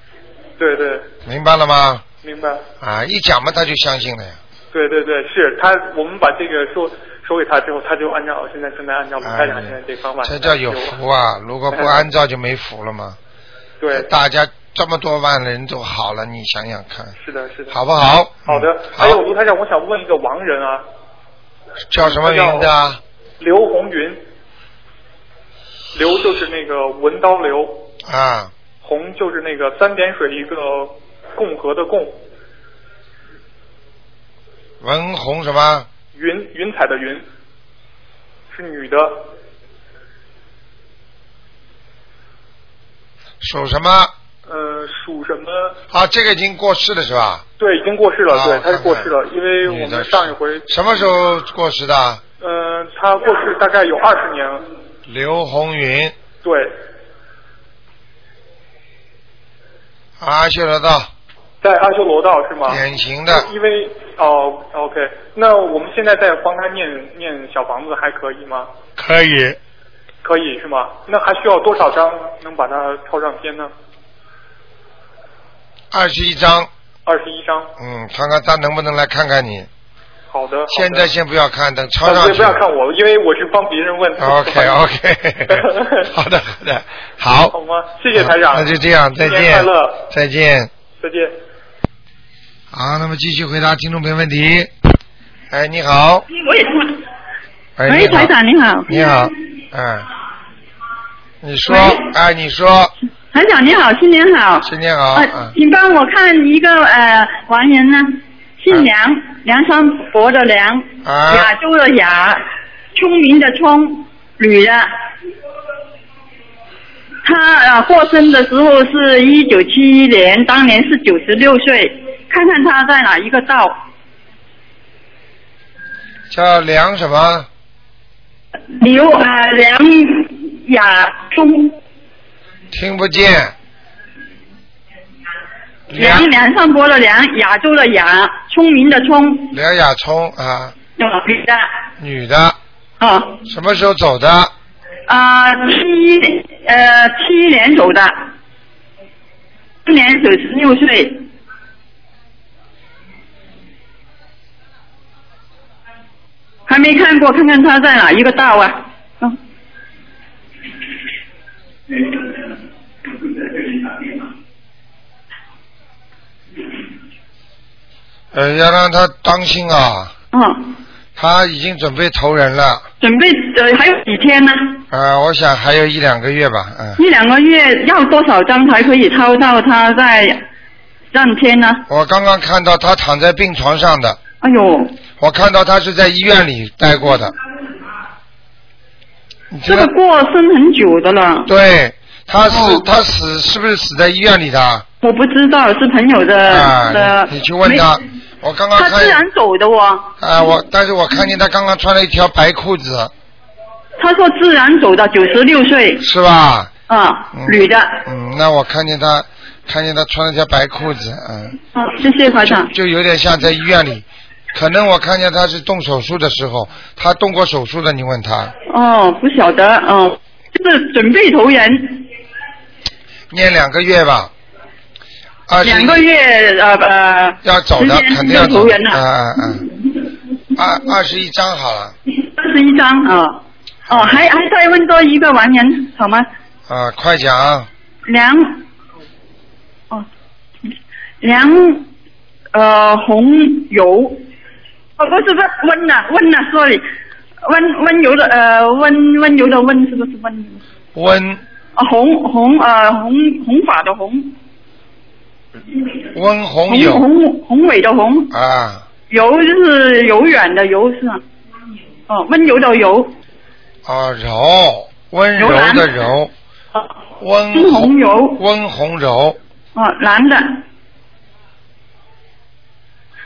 [SPEAKER 11] 对对，
[SPEAKER 1] 明白了吗？
[SPEAKER 11] 明白。
[SPEAKER 1] 啊，一讲嘛他就相信了呀。
[SPEAKER 11] 对对对，是他，我们把这个说说给他之后，他就按照现在正在按照卢台长现在这方法。
[SPEAKER 1] 哎这叫有福啊！如果不按照就没福了嘛。
[SPEAKER 11] 对，
[SPEAKER 1] 大家这么多万人都好了，你想想看，
[SPEAKER 11] 是的，是的。
[SPEAKER 1] 好不好？
[SPEAKER 11] 好的，还有卢台长，我想问一个亡人啊，
[SPEAKER 1] 叫什么名字啊？
[SPEAKER 11] 刘红云，刘就是那个文刀刘，
[SPEAKER 1] 啊，
[SPEAKER 11] 红就是那个三点水一个共和的共，
[SPEAKER 1] 文红什么？
[SPEAKER 11] 云云彩的云，是女的，
[SPEAKER 1] 属什么？
[SPEAKER 11] 呃，属什么？
[SPEAKER 1] 啊，这个已经过世了是吧？
[SPEAKER 11] 对，已经过世了，
[SPEAKER 1] 啊
[SPEAKER 11] 对，他是过世了，因为我们上一回，
[SPEAKER 1] 什么时候过世的？
[SPEAKER 11] 呃，他过世大概有二十年了，
[SPEAKER 1] 刘红云，
[SPEAKER 11] 对，
[SPEAKER 1] 阿修罗道，
[SPEAKER 11] 在阿修罗道是吗？
[SPEAKER 1] 典型的。
[SPEAKER 11] 因为哦，OK，那我们现在在帮他念念小房子还可以吗？
[SPEAKER 1] 可以，
[SPEAKER 11] 可以是吗？那还需要多少张能把它抄上天呢？
[SPEAKER 1] 二十一张，
[SPEAKER 11] 二十一张。
[SPEAKER 1] 嗯，看看他能不能来看看你。
[SPEAKER 11] 好的。好的
[SPEAKER 1] 现在先不要看，等抄
[SPEAKER 11] 呃
[SPEAKER 1] 上去。
[SPEAKER 11] 不要看我，因为我是帮别人问。
[SPEAKER 1] OK OK，好的好的，好。
[SPEAKER 11] 好吗？谢谢台长。
[SPEAKER 1] 那就这样，再
[SPEAKER 11] 新年
[SPEAKER 1] 见。
[SPEAKER 11] 快乐，
[SPEAKER 1] 再见。
[SPEAKER 11] 再见。
[SPEAKER 1] 好，那么继续回答听众朋友问题。哎，你好。
[SPEAKER 12] 我也听。
[SPEAKER 1] 哎，
[SPEAKER 12] 喂，台长你好。
[SPEAKER 1] 你好，嗯，你说，哎，你说，
[SPEAKER 12] 台长你好，新年好。
[SPEAKER 1] 新年好，
[SPEAKER 12] 请帮我看一个呃王人呢，姓梁，梁山伯的梁，
[SPEAKER 1] 啊
[SPEAKER 12] 亚洲的亚，聪明的聪，女的。他呃过生的时候是一九七一年，当年是九十六岁，看看他在哪一个道？
[SPEAKER 1] 叫梁什么？
[SPEAKER 12] 刘啊梁亚聪，
[SPEAKER 1] 听不见。
[SPEAKER 12] 梁梁上播的梁，亚洲的亚，聪明的聪，
[SPEAKER 1] 梁亚聪啊，
[SPEAKER 12] 女的。
[SPEAKER 1] 女的。
[SPEAKER 12] 啊。
[SPEAKER 1] 什么时候走的？
[SPEAKER 12] 啊，七呃七年走的，今年九十六岁。还没看过，看看他在哪一个道啊？嗯。
[SPEAKER 1] 呃，要让他当心啊。
[SPEAKER 12] 嗯。
[SPEAKER 1] 他已经准备投人了，
[SPEAKER 12] 准备呃还有几天呢？
[SPEAKER 1] 呃，我想还有一两个月吧，嗯。
[SPEAKER 12] 一两个月要多少张才可以抄到他在上天呢？
[SPEAKER 1] 我刚刚看到他躺在病床上的，
[SPEAKER 12] 哎呦，
[SPEAKER 1] 我看到他是在医院里待过的，
[SPEAKER 12] 这个过生很久的了。
[SPEAKER 1] 对，他死，他死是不是死在医院里的？
[SPEAKER 12] 我不知道，是朋友的
[SPEAKER 1] 啊
[SPEAKER 12] 的。
[SPEAKER 1] 你去问他。我刚刚看
[SPEAKER 12] 他自然走的哦，
[SPEAKER 1] 啊，我但是我看见他刚刚穿了一条白裤子，
[SPEAKER 12] 他说自然走的，九十六岁。
[SPEAKER 1] 是吧？
[SPEAKER 12] 啊，
[SPEAKER 1] 嗯
[SPEAKER 12] 女的。
[SPEAKER 1] 嗯，那我看见他，看见他穿了条白裤子，嗯。
[SPEAKER 12] 好，谢谢台长。
[SPEAKER 1] 就有点像在医院里，可能我看见他是动手术的时候，他动过手术的，你问他，
[SPEAKER 12] 哦，不晓得，哦，就是准备投人，
[SPEAKER 1] 念两个月吧。啊
[SPEAKER 12] 两个月呃呃。
[SPEAKER 1] 要走的肯定要
[SPEAKER 12] 投人了
[SPEAKER 1] 啊啊啊！二二十一张好了，
[SPEAKER 12] 二十一张啊。哦，还还再问多一个完人好吗？
[SPEAKER 1] 啊，快讲。
[SPEAKER 12] 梁，哦，梁呃红油，哦不是不是温呐温呐，sorry，温温柔的呃温温柔的温是不是温？
[SPEAKER 1] 温。
[SPEAKER 12] 啊红红呃红红法的红，
[SPEAKER 1] 温红
[SPEAKER 12] 宏
[SPEAKER 1] 友
[SPEAKER 12] 宏宏伟的宏，
[SPEAKER 1] 啊。
[SPEAKER 12] 柔就是柔软的柔是。吗？哦，温柔的柔，
[SPEAKER 1] 啊柔温柔的柔，温
[SPEAKER 12] 温红柔，
[SPEAKER 1] 温红柔。
[SPEAKER 12] 哦男的，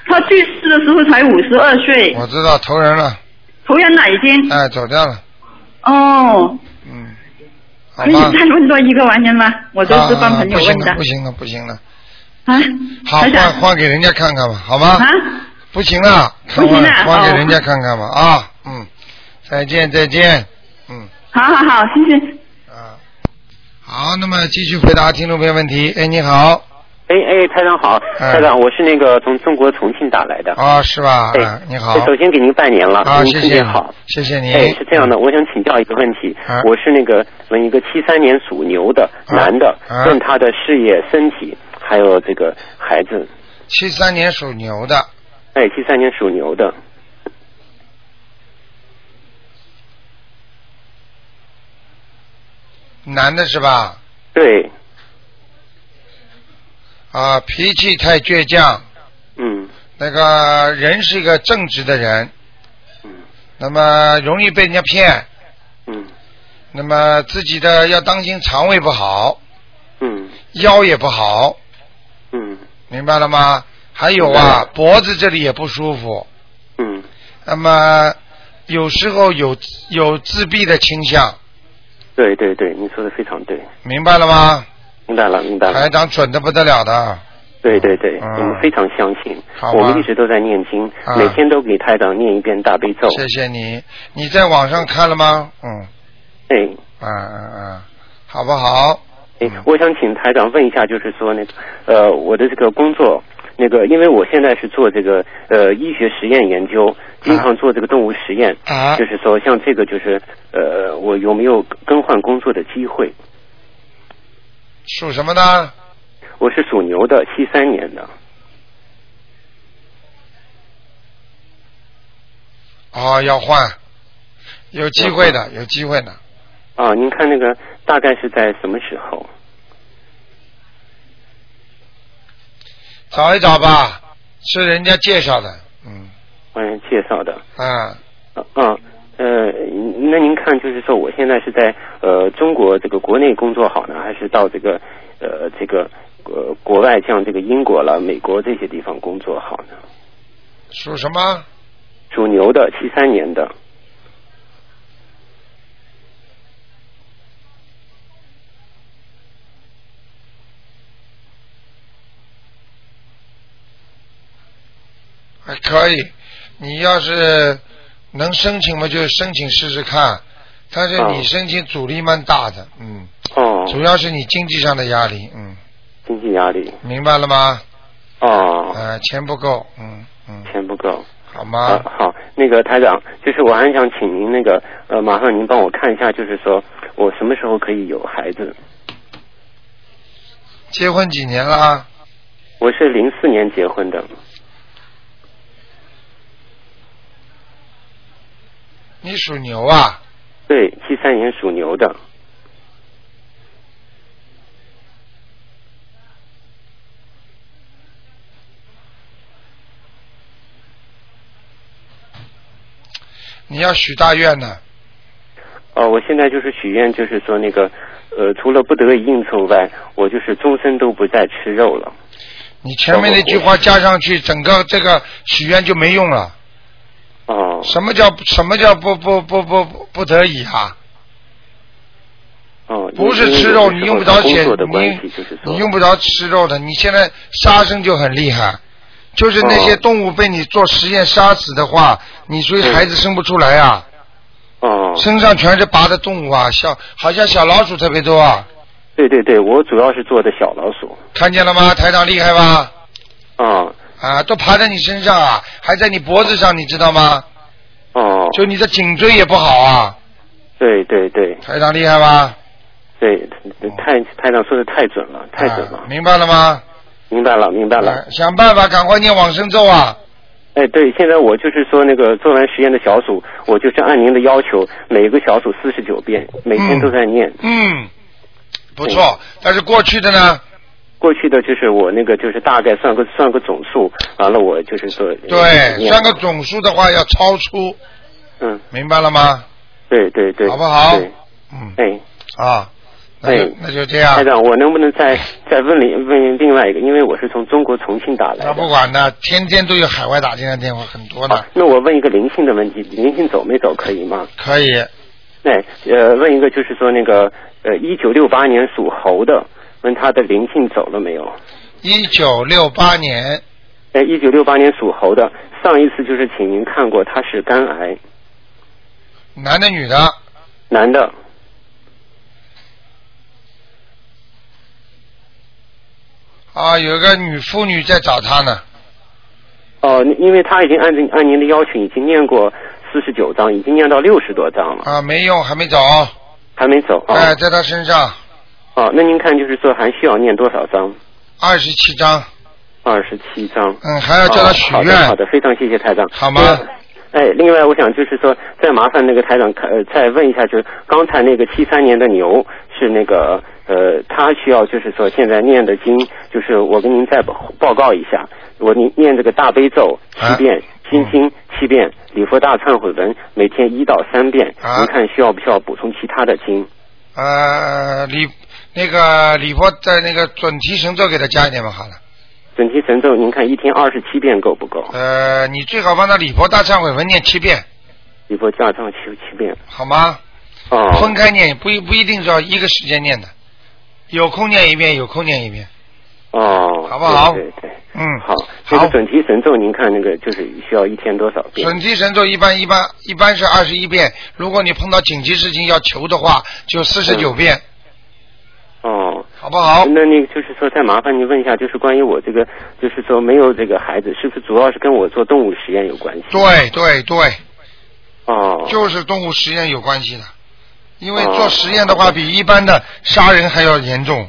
[SPEAKER 12] 他去世的时候才五十二岁，
[SPEAKER 1] 我知道投人了，
[SPEAKER 12] 投人了已经。
[SPEAKER 1] 哎，走掉了，
[SPEAKER 12] 哦，
[SPEAKER 1] 好吗？
[SPEAKER 12] 可以再问多一个完人吗？我都是帮朋友
[SPEAKER 1] 啊
[SPEAKER 12] 问的
[SPEAKER 1] 不行了，不行了，不行了，
[SPEAKER 12] 啊。
[SPEAKER 1] 好换换给人家看看吧，好吗？
[SPEAKER 12] 啊，
[SPEAKER 1] 不行了，
[SPEAKER 12] 不行了
[SPEAKER 1] 换换给
[SPEAKER 12] 哦
[SPEAKER 1] 人家看看吧啊，嗯，再见再见，嗯。
[SPEAKER 12] 好好好，谢谢。
[SPEAKER 1] 啊好，那么继续回答听众朋友问题。哎，你好，
[SPEAKER 13] 哎哎，台长好，
[SPEAKER 1] 哎
[SPEAKER 13] 台长，我是那个从中国重庆打来的。
[SPEAKER 1] 啊，是吧？
[SPEAKER 13] 哎
[SPEAKER 1] 啊你好，
[SPEAKER 13] 首先给您拜年了，
[SPEAKER 1] 啊，
[SPEAKER 13] 您
[SPEAKER 1] 谢谢你
[SPEAKER 13] 春节好。，
[SPEAKER 1] 谢谢您。
[SPEAKER 13] 哎，是这样的，我想请教一个问题，
[SPEAKER 1] 啊
[SPEAKER 13] 我是那个问一个七三年属牛的男的，
[SPEAKER 1] 啊
[SPEAKER 13] 问他的事业、身体，还有这个孩子。
[SPEAKER 1] 七三年属牛的，
[SPEAKER 13] 哎，七三年属牛的，
[SPEAKER 1] 男的是吧？
[SPEAKER 13] 对，
[SPEAKER 1] 啊，脾气太倔强，
[SPEAKER 13] 嗯。
[SPEAKER 1] 那个人是一个正直的人，
[SPEAKER 13] 嗯。
[SPEAKER 1] 那么容易被人家骗，
[SPEAKER 13] 嗯。
[SPEAKER 1] 那么自己的要当心肠胃不好，
[SPEAKER 13] 嗯。
[SPEAKER 1] 腰也不好，
[SPEAKER 13] 嗯。
[SPEAKER 1] 明白了吗？还有啊，脖子这里也不舒服，
[SPEAKER 13] 嗯。
[SPEAKER 1] 那么有时候有有自闭的倾向，
[SPEAKER 13] 对对对，你说的非常对，
[SPEAKER 1] 明白了吗？
[SPEAKER 13] 明白了明白了
[SPEAKER 1] 台。长准的不得了的，
[SPEAKER 13] 对对对，
[SPEAKER 1] 嗯
[SPEAKER 13] 我们非常相信，
[SPEAKER 1] 好
[SPEAKER 13] 我们一直都在念经，
[SPEAKER 1] 啊
[SPEAKER 13] 每天都给台长念一遍大悲咒。
[SPEAKER 1] 谢谢你。你在网上看了吗？嗯，
[SPEAKER 13] 哎
[SPEAKER 1] 嗯嗯嗯，好不好？
[SPEAKER 13] 哎，我想请台长问一下，就是说那个呃，我的这个工作，那个因为我现在是做这个呃医学实验研究，经常做这个动物实验，
[SPEAKER 1] 啊
[SPEAKER 13] 就是说像这个就是呃，我有没有更换工作的机会？
[SPEAKER 1] 属什么呢？
[SPEAKER 13] 我是属牛的，七三年的。
[SPEAKER 1] 哦，要换，有机会的，有机会的。
[SPEAKER 13] 啊，您看那个大概是在什么时候？
[SPEAKER 1] 找一找吧，是人家介绍的，嗯
[SPEAKER 13] 人，介绍的。
[SPEAKER 1] 啊，
[SPEAKER 13] 嗯呃，那您看，就是说我现在是在呃中国这个国内工作好呢，还是到这个呃这个呃国外像这个英国了、美国这些地方工作好呢？
[SPEAKER 1] 属什么？
[SPEAKER 13] 属牛的，七三年的。
[SPEAKER 1] 还可以。你要是能申请嘛，就申请试试看。但是你申请阻力蛮大的，嗯，
[SPEAKER 13] 哦，
[SPEAKER 1] 主要是你经济上的压力，嗯，
[SPEAKER 13] 经济压力。
[SPEAKER 1] 明白了吗？
[SPEAKER 13] 哦，
[SPEAKER 1] 呃，钱不够，嗯嗯，
[SPEAKER 13] 钱不够。
[SPEAKER 1] 好吗？
[SPEAKER 13] 啊，好，那个台长，就是我还想请您那个呃，麻烦您帮我看一下，就是说我什么时候可以有孩子？
[SPEAKER 1] 结婚几年了啊？
[SPEAKER 13] 我是零四年结婚的。
[SPEAKER 1] 你属牛啊？
[SPEAKER 13] 对，七三年属牛的。
[SPEAKER 1] 你要许大愿呢。
[SPEAKER 13] 哦，我现在就是许愿，就是说那个，呃，除了不得已应酬外，我就是终身都不再吃肉了。
[SPEAKER 1] 你前面那句话加上去，整个这个许愿就没用了。
[SPEAKER 13] 哦。
[SPEAKER 1] 什么叫什么叫不不不不不不得已啊？
[SPEAKER 13] 哦。
[SPEAKER 1] 不是吃肉，你用不着写，你你用不着吃肉的。你现在杀生就很厉害，就是那些动物被你做实验杀死的话，你所以孩子生不出来啊。
[SPEAKER 13] 哦。
[SPEAKER 1] 身上全是拔的动物啊，小好像小老鼠特别多啊。
[SPEAKER 13] 对对对，我主要是做的小老鼠。
[SPEAKER 1] 看见了吗？台长厉害吧？
[SPEAKER 13] 啊。
[SPEAKER 1] 啊，都爬在你身上啊，还在你脖子上，你知道吗？
[SPEAKER 13] 哦。
[SPEAKER 1] 就你的颈椎也不好啊。
[SPEAKER 13] 对对对。
[SPEAKER 1] 台长厉害吧？
[SPEAKER 13] 对，太台长说的太准了，太准了。
[SPEAKER 1] 明白了吗？
[SPEAKER 13] 明白了，明白了。
[SPEAKER 1] 想办法赶快念往生咒啊！
[SPEAKER 13] 哎，对，现在我就是说那个做完实验的小组，我就是按您的要求，每个小组四十九遍，每天都在念。
[SPEAKER 1] 嗯，不错。但是过去的呢？
[SPEAKER 13] 过去的就是我那个就是大概算个算个总数，完了我就是说。
[SPEAKER 1] 对，算个总数的话要超出。
[SPEAKER 13] 嗯。
[SPEAKER 1] 明白了吗？
[SPEAKER 13] 对对对。
[SPEAKER 1] 好不好？
[SPEAKER 13] 嗯。哎。
[SPEAKER 1] 啊。
[SPEAKER 13] 哎，
[SPEAKER 1] 那就这样。
[SPEAKER 13] 台长，我能不能再再问另问另外一个？因为我是从中国重庆打来的。
[SPEAKER 1] 那不管的，天天都有海外打进来电话，很多的。
[SPEAKER 13] 那我问一个灵性的问题，灵性走没走可以吗？
[SPEAKER 1] 可以。
[SPEAKER 13] 哎，呃，问一个就是说那个呃，一九六八年属猴的，问他的灵性走了没有？
[SPEAKER 1] 一九六八年。
[SPEAKER 13] 哎，一九六八年属猴的，上一次就是请您看过，他是肝癌。
[SPEAKER 1] 男的女的？
[SPEAKER 13] 男的。
[SPEAKER 1] 啊，有一个女妇女在找他呢。
[SPEAKER 13] 哦，因为他已经按照按您的要求，已经念过四十九章，已经念到六十多章了。
[SPEAKER 1] 啊，没用，还没走。
[SPEAKER 13] 还没走。
[SPEAKER 1] 哎，在他身上。
[SPEAKER 13] 哦，那您看，就是说还需要念多少章？
[SPEAKER 1] 二十七章。
[SPEAKER 13] 二十七章。
[SPEAKER 1] 嗯，还要叫他许愿。
[SPEAKER 13] 好的，好的，非常谢谢台长。
[SPEAKER 1] 好吗？
[SPEAKER 13] 哎，另外我想就是说，再麻烦那个台长看，呃，再问一下，就是刚才那个七三年的牛是那个。呃，他需要就是说现在念的经，就是我跟您再报报告一下，我念念这个大悲咒七遍，心经七遍，礼佛大忏悔文每天一到三遍，您看需要不需要补充其他的经？
[SPEAKER 1] 呃，礼那个礼佛在那个准提神咒给他加一点吧，好了。
[SPEAKER 13] 准提神咒您看一天二十七遍够不够？
[SPEAKER 1] 呃，你最好帮他礼佛大忏悔文念七遍。
[SPEAKER 13] 礼佛大忏七七遍。
[SPEAKER 1] 好吗？
[SPEAKER 13] 哦。
[SPEAKER 1] 分开念，不一不一定是要一个时间念的。有空念一遍，有空念一遍。
[SPEAKER 13] 哦，
[SPEAKER 1] 好不好？
[SPEAKER 13] 对对，
[SPEAKER 1] 嗯，
[SPEAKER 13] 好。这个准提神咒，您看那个就是需要一天多少遍？
[SPEAKER 1] 准提神咒一般一般一般是二十一遍，如果你碰到紧急事情要求的话，就四十九遍。
[SPEAKER 13] 哦，
[SPEAKER 1] 好不好？
[SPEAKER 13] 那那个就是说，再麻烦您问一下，就是关于我这个，就是说没有这个孩子，是不是主要是跟我做动物实验有关系？
[SPEAKER 1] 对对对。
[SPEAKER 13] 哦。
[SPEAKER 1] 就是动物实验有关系的。因为做实验的话，比一般的杀人还要严重。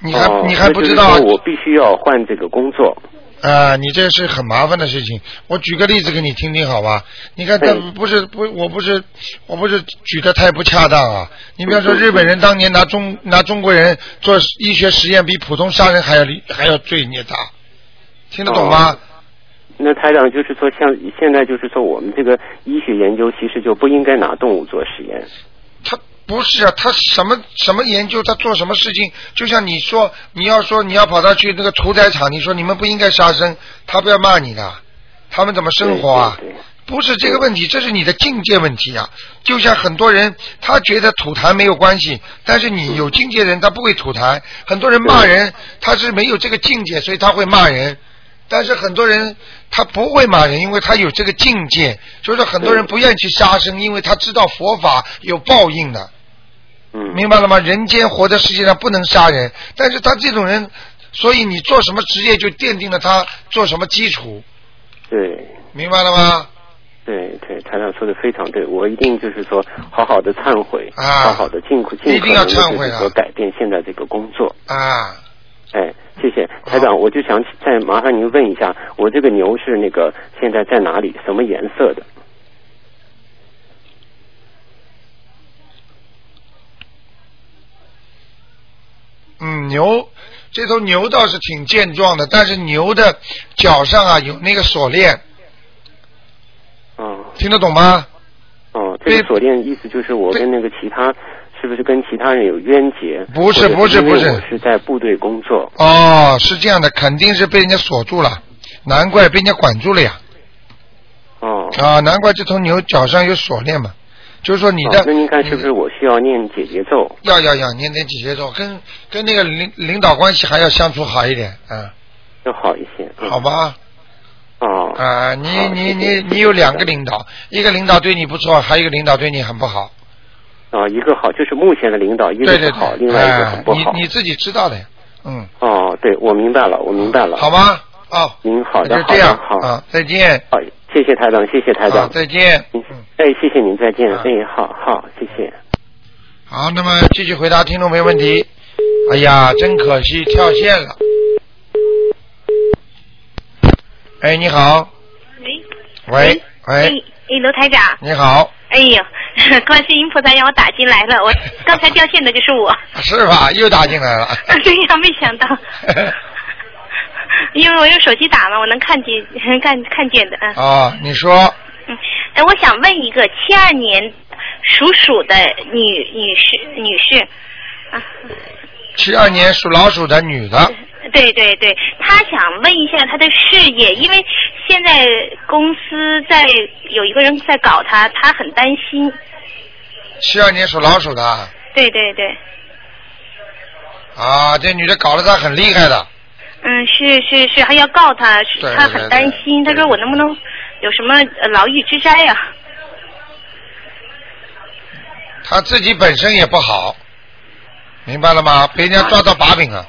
[SPEAKER 1] 你还你还不知道？
[SPEAKER 13] 我必须要换这个工作。
[SPEAKER 1] 啊，你这是很麻烦的事情。我举个例子给你听听，好吧？你看，这不是不，我不是我不是举的太不恰当啊。你比方说，日本人当年拿中拿中国人做医学实验，比普通杀人还要还要罪孽大，听得懂吗？
[SPEAKER 13] 那台长就是说，像现在就是说，我们这个医学研究其实就不应该拿动物做实验。
[SPEAKER 1] 他不是啊，他什么什么研究，他做什么事情？就像你说，你要说你要跑他去那个屠宰场，你说你们不应该杀生，他不要骂你的，他们怎么生活啊？不是这个问题，这是你的境界问题啊。就像很多人，他觉得吐痰没有关系，但是你有境界人，他不会吐痰。很多人骂人，他是没有这个境界，所以他会骂人。但是很多人他不会骂人，因为他有这个境界。所以说很多人不愿意去杀生，因为他知道佛法有报应的。
[SPEAKER 13] 嗯。
[SPEAKER 1] 明白了吗？人间活在世界上不能杀人，但是他这种人，所以你做什么职业就奠定了他做什么基础。
[SPEAKER 13] 对。
[SPEAKER 1] 明白了吗？
[SPEAKER 13] 对对，台长说的非常对，我一定就是说好好的忏悔，
[SPEAKER 1] 啊、
[SPEAKER 13] 好好的尽苦尽可能的就是说改变现在这个工作。
[SPEAKER 1] 啊。
[SPEAKER 13] 哎，谢谢台长，我就想再麻烦您问一下，我这个牛是那个现在在哪里，什么颜色的？
[SPEAKER 1] 嗯，牛这头牛倒是挺健壮的，但是牛的脚上啊有那个锁链。
[SPEAKER 13] 哦。
[SPEAKER 1] 听得懂吗？
[SPEAKER 13] 哦，这个锁链意思就是我跟那个其他，是不是跟其他人有冤结？
[SPEAKER 1] 不是不是不是
[SPEAKER 13] 我是在部队工作。
[SPEAKER 1] 哦，是这样的，肯定是被人家锁住了，难怪被人家管住了呀。
[SPEAKER 13] 哦。
[SPEAKER 1] 啊，难怪这头牛脚上有锁链嘛，就是说你的、
[SPEAKER 13] 哦那您看是不是我需要念解结咒？
[SPEAKER 1] 要要要念念姐姐咒，跟跟那个领领导关系还要相处好一点，啊，
[SPEAKER 13] 要好一些。嗯
[SPEAKER 1] 好吧？
[SPEAKER 13] 哦。
[SPEAKER 1] 啊，你你你你有两个领导，一个领导对你不错，还有一个领导对你很不好。
[SPEAKER 13] 哦，一个好，就是目前的领导，一个
[SPEAKER 1] 对对
[SPEAKER 13] 是好，
[SPEAKER 1] 对，
[SPEAKER 13] 另外一个不好。
[SPEAKER 1] 你你自己知道的呀，嗯，
[SPEAKER 13] 哦，对，我明白了，我明白了。
[SPEAKER 1] 好吗？哦，
[SPEAKER 13] 您好的，
[SPEAKER 1] 就这样
[SPEAKER 13] 好的，好，
[SPEAKER 1] 啊，再见。
[SPEAKER 13] 好，谢谢台长，谢谢台，长，
[SPEAKER 1] 再见。
[SPEAKER 13] 嗯，哎，谢谢您，再见，哎，好好，谢谢。
[SPEAKER 1] 好，那么继续回答听众朋友问题。哎呀，真可惜，跳线了。哎，你好，
[SPEAKER 14] 喂
[SPEAKER 1] 喂，
[SPEAKER 14] 哎
[SPEAKER 1] 喂，
[SPEAKER 14] 哎，罗台长，
[SPEAKER 1] 你好，
[SPEAKER 14] 哎呦，观世音菩萨让我打进来了，我 刚才掉线的就是我，
[SPEAKER 1] 是吧？又打进来了。
[SPEAKER 14] 对 呀，没想到，因为我用手机打嘛，我能看见看看见的，啊
[SPEAKER 1] 哦，你说。
[SPEAKER 14] 嗯，哎，我想问一个七二年属鼠的女女士女士，啊，
[SPEAKER 1] 七二年属老鼠的女的，
[SPEAKER 14] 对对对，他想问一下他的事业，因为现在公司在有一个人在搞他，他很担心。
[SPEAKER 1] 七二年属老鼠的
[SPEAKER 14] 对对对，
[SPEAKER 1] 啊，这女的搞得他很厉害的，
[SPEAKER 14] 嗯，是是是，还要告她，是
[SPEAKER 1] 对对
[SPEAKER 14] 她很担心。他说我能不能有什么呃牢狱之灾呀、
[SPEAKER 1] 他自己本身也不好，明白了吗？被人家抓到把柄了。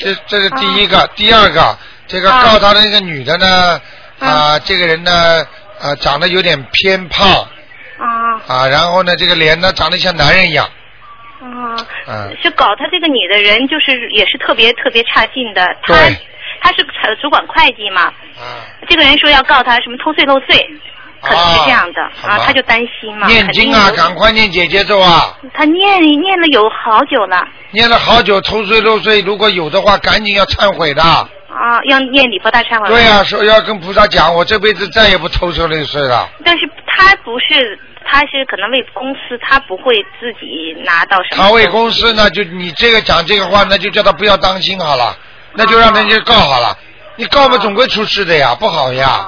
[SPEAKER 1] 这这是第一个，第二个，这个告他的那个女的呢，啊，这个人呢，啊，长得有点偏胖，
[SPEAKER 14] 啊。
[SPEAKER 1] 啊，然后呢，这个脸呢长得像男人一样，
[SPEAKER 14] 啊，
[SPEAKER 1] 嗯，
[SPEAKER 14] 就搞他这个女的人，就是也是特别特别差劲的。她
[SPEAKER 1] 对，
[SPEAKER 14] 她是呃主管会计嘛，
[SPEAKER 1] 啊，
[SPEAKER 14] 这个人说要告他什么偷税漏税，可能是这样的啊，他就担心嘛。
[SPEAKER 1] 念经啊，赶快念姐姐咒啊，
[SPEAKER 14] 他念念了有好久了
[SPEAKER 1] 念了好久，偷税漏税，如果有的话，赶紧要忏悔的。
[SPEAKER 14] 啊，要念礼佛大忏悔。
[SPEAKER 1] 对呀、说要跟菩萨讲，我这辈子再也不偷税漏税了。
[SPEAKER 14] 但是他不是，他是可能为公司，他不会自己拿到什么。
[SPEAKER 1] 他为公司呢，就你这个讲这个话，那就叫他不要当心好了，那就让人家告好了。你告嘛，总归出事的呀，不好呀。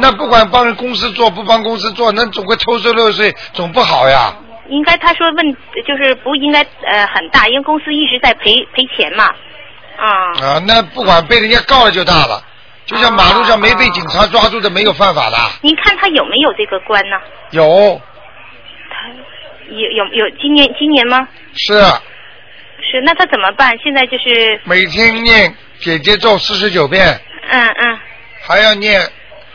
[SPEAKER 1] 那不管帮公司做不帮公司做，那总归偷税漏税，总不好呀。
[SPEAKER 14] 应该他说问就是不应该呃很大，因为公司一直在赔赔钱嘛。啊、
[SPEAKER 1] 啊，那不管被人家告了就大了，就像马路上没被警察抓住的没有犯法的，
[SPEAKER 14] 您看他有没有这个官呢？
[SPEAKER 1] 有他
[SPEAKER 14] 有有有今年今年吗？
[SPEAKER 1] 是
[SPEAKER 14] 是，那他怎么办？现在就是
[SPEAKER 1] 每天念姐姐咒四十九遍，
[SPEAKER 14] 嗯嗯
[SPEAKER 1] 还要念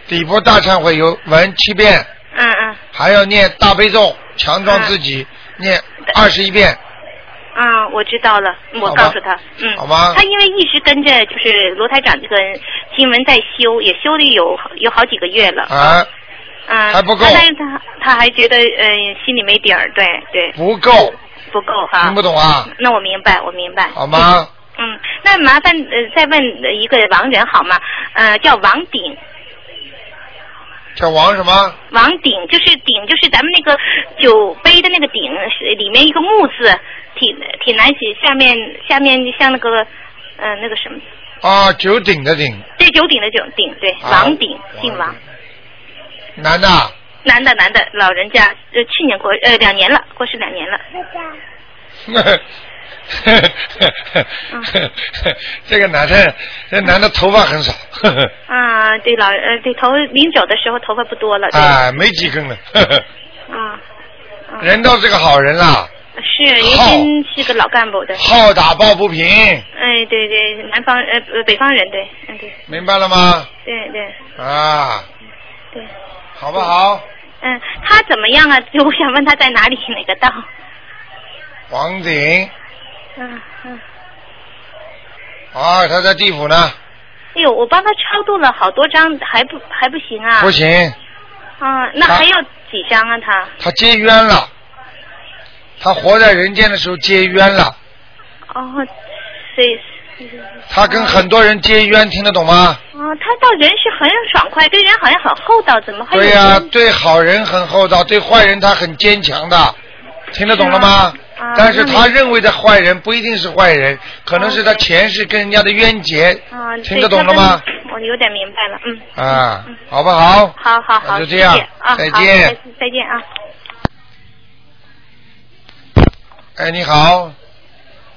[SPEAKER 1] 礼佛大忏悔有文七遍，
[SPEAKER 14] 嗯嗯
[SPEAKER 1] 还要念大悲咒强壮自己，念二十一遍。
[SPEAKER 14] 嗯，我知道了，我告诉他，嗯，
[SPEAKER 1] 好吗
[SPEAKER 14] 他因为一直跟着就是罗台长这个经文在修，也修了有有好几个月了。
[SPEAKER 1] 啊，
[SPEAKER 14] 嗯，
[SPEAKER 1] 还不够
[SPEAKER 14] 但是他他还觉得呃心里没底儿，对对，
[SPEAKER 1] 不够，
[SPEAKER 14] 不够哈。
[SPEAKER 1] 听不懂啊？
[SPEAKER 14] 那我明白，我明白。
[SPEAKER 1] 好吗？
[SPEAKER 14] 嗯，那麻烦呃再问一个王人好吗？呃，叫王鼎，
[SPEAKER 1] 叫王什么？
[SPEAKER 14] 王鼎就是鼎，就是咱们那个酒杯的那个鼎，是里面一个木字，挺挺难写，下面下面像那个呃那个什么，
[SPEAKER 1] 啊，九鼎的鼎，
[SPEAKER 14] 对，九鼎的九鼎，对，
[SPEAKER 1] 啊
[SPEAKER 14] 王鼎，姓王，
[SPEAKER 1] 男的啊。
[SPEAKER 14] 男的男的，老人家，呃，去年过呃两年了，过世两年了。
[SPEAKER 1] 这个男的，这男的头发很少，
[SPEAKER 14] 啊，对老呃对头临走的时候头发不多了，对，
[SPEAKER 1] 哎，没几根了。
[SPEAKER 14] 啊，
[SPEAKER 1] 人倒是个好人啦，
[SPEAKER 14] 是原先是个老干部的，
[SPEAKER 1] 好打抱不平，
[SPEAKER 14] 哎，对对，南方呃呃北方人，对，嗯对。
[SPEAKER 1] 明白了吗？
[SPEAKER 14] 对对。
[SPEAKER 1] 啊，
[SPEAKER 14] 对，
[SPEAKER 1] 好不好？
[SPEAKER 14] 嗯，他怎么样啊？就我想问他在哪里哪个道？
[SPEAKER 1] 王鼎，
[SPEAKER 14] 嗯嗯，
[SPEAKER 1] 啊，他在地府呢，
[SPEAKER 14] 哎呦，我帮他超度了好多张，还不还不行啊？
[SPEAKER 1] 不行，
[SPEAKER 14] 啊，那还要几张啊？他
[SPEAKER 1] 他结冤了，他活在人间的时候结冤了，
[SPEAKER 14] 哦，谁？
[SPEAKER 1] 他跟很多人结冤，听得懂吗？
[SPEAKER 14] 他到人是很爽快，对人好像很厚道，怎么还
[SPEAKER 1] 对呀、
[SPEAKER 14] 人
[SPEAKER 1] 对好人很厚道，对坏人他很坚强的，听得懂了吗？
[SPEAKER 14] 啊
[SPEAKER 1] 但是他认为的坏人不一定是坏人，可能是他前世跟人家的冤结，
[SPEAKER 14] 啊，
[SPEAKER 1] 听得懂了吗？
[SPEAKER 14] 我有点明白了，嗯。
[SPEAKER 1] 啊，好不好？
[SPEAKER 14] 好好好，
[SPEAKER 1] 就这样再见
[SPEAKER 14] 再再见啊。
[SPEAKER 1] 哎，你好，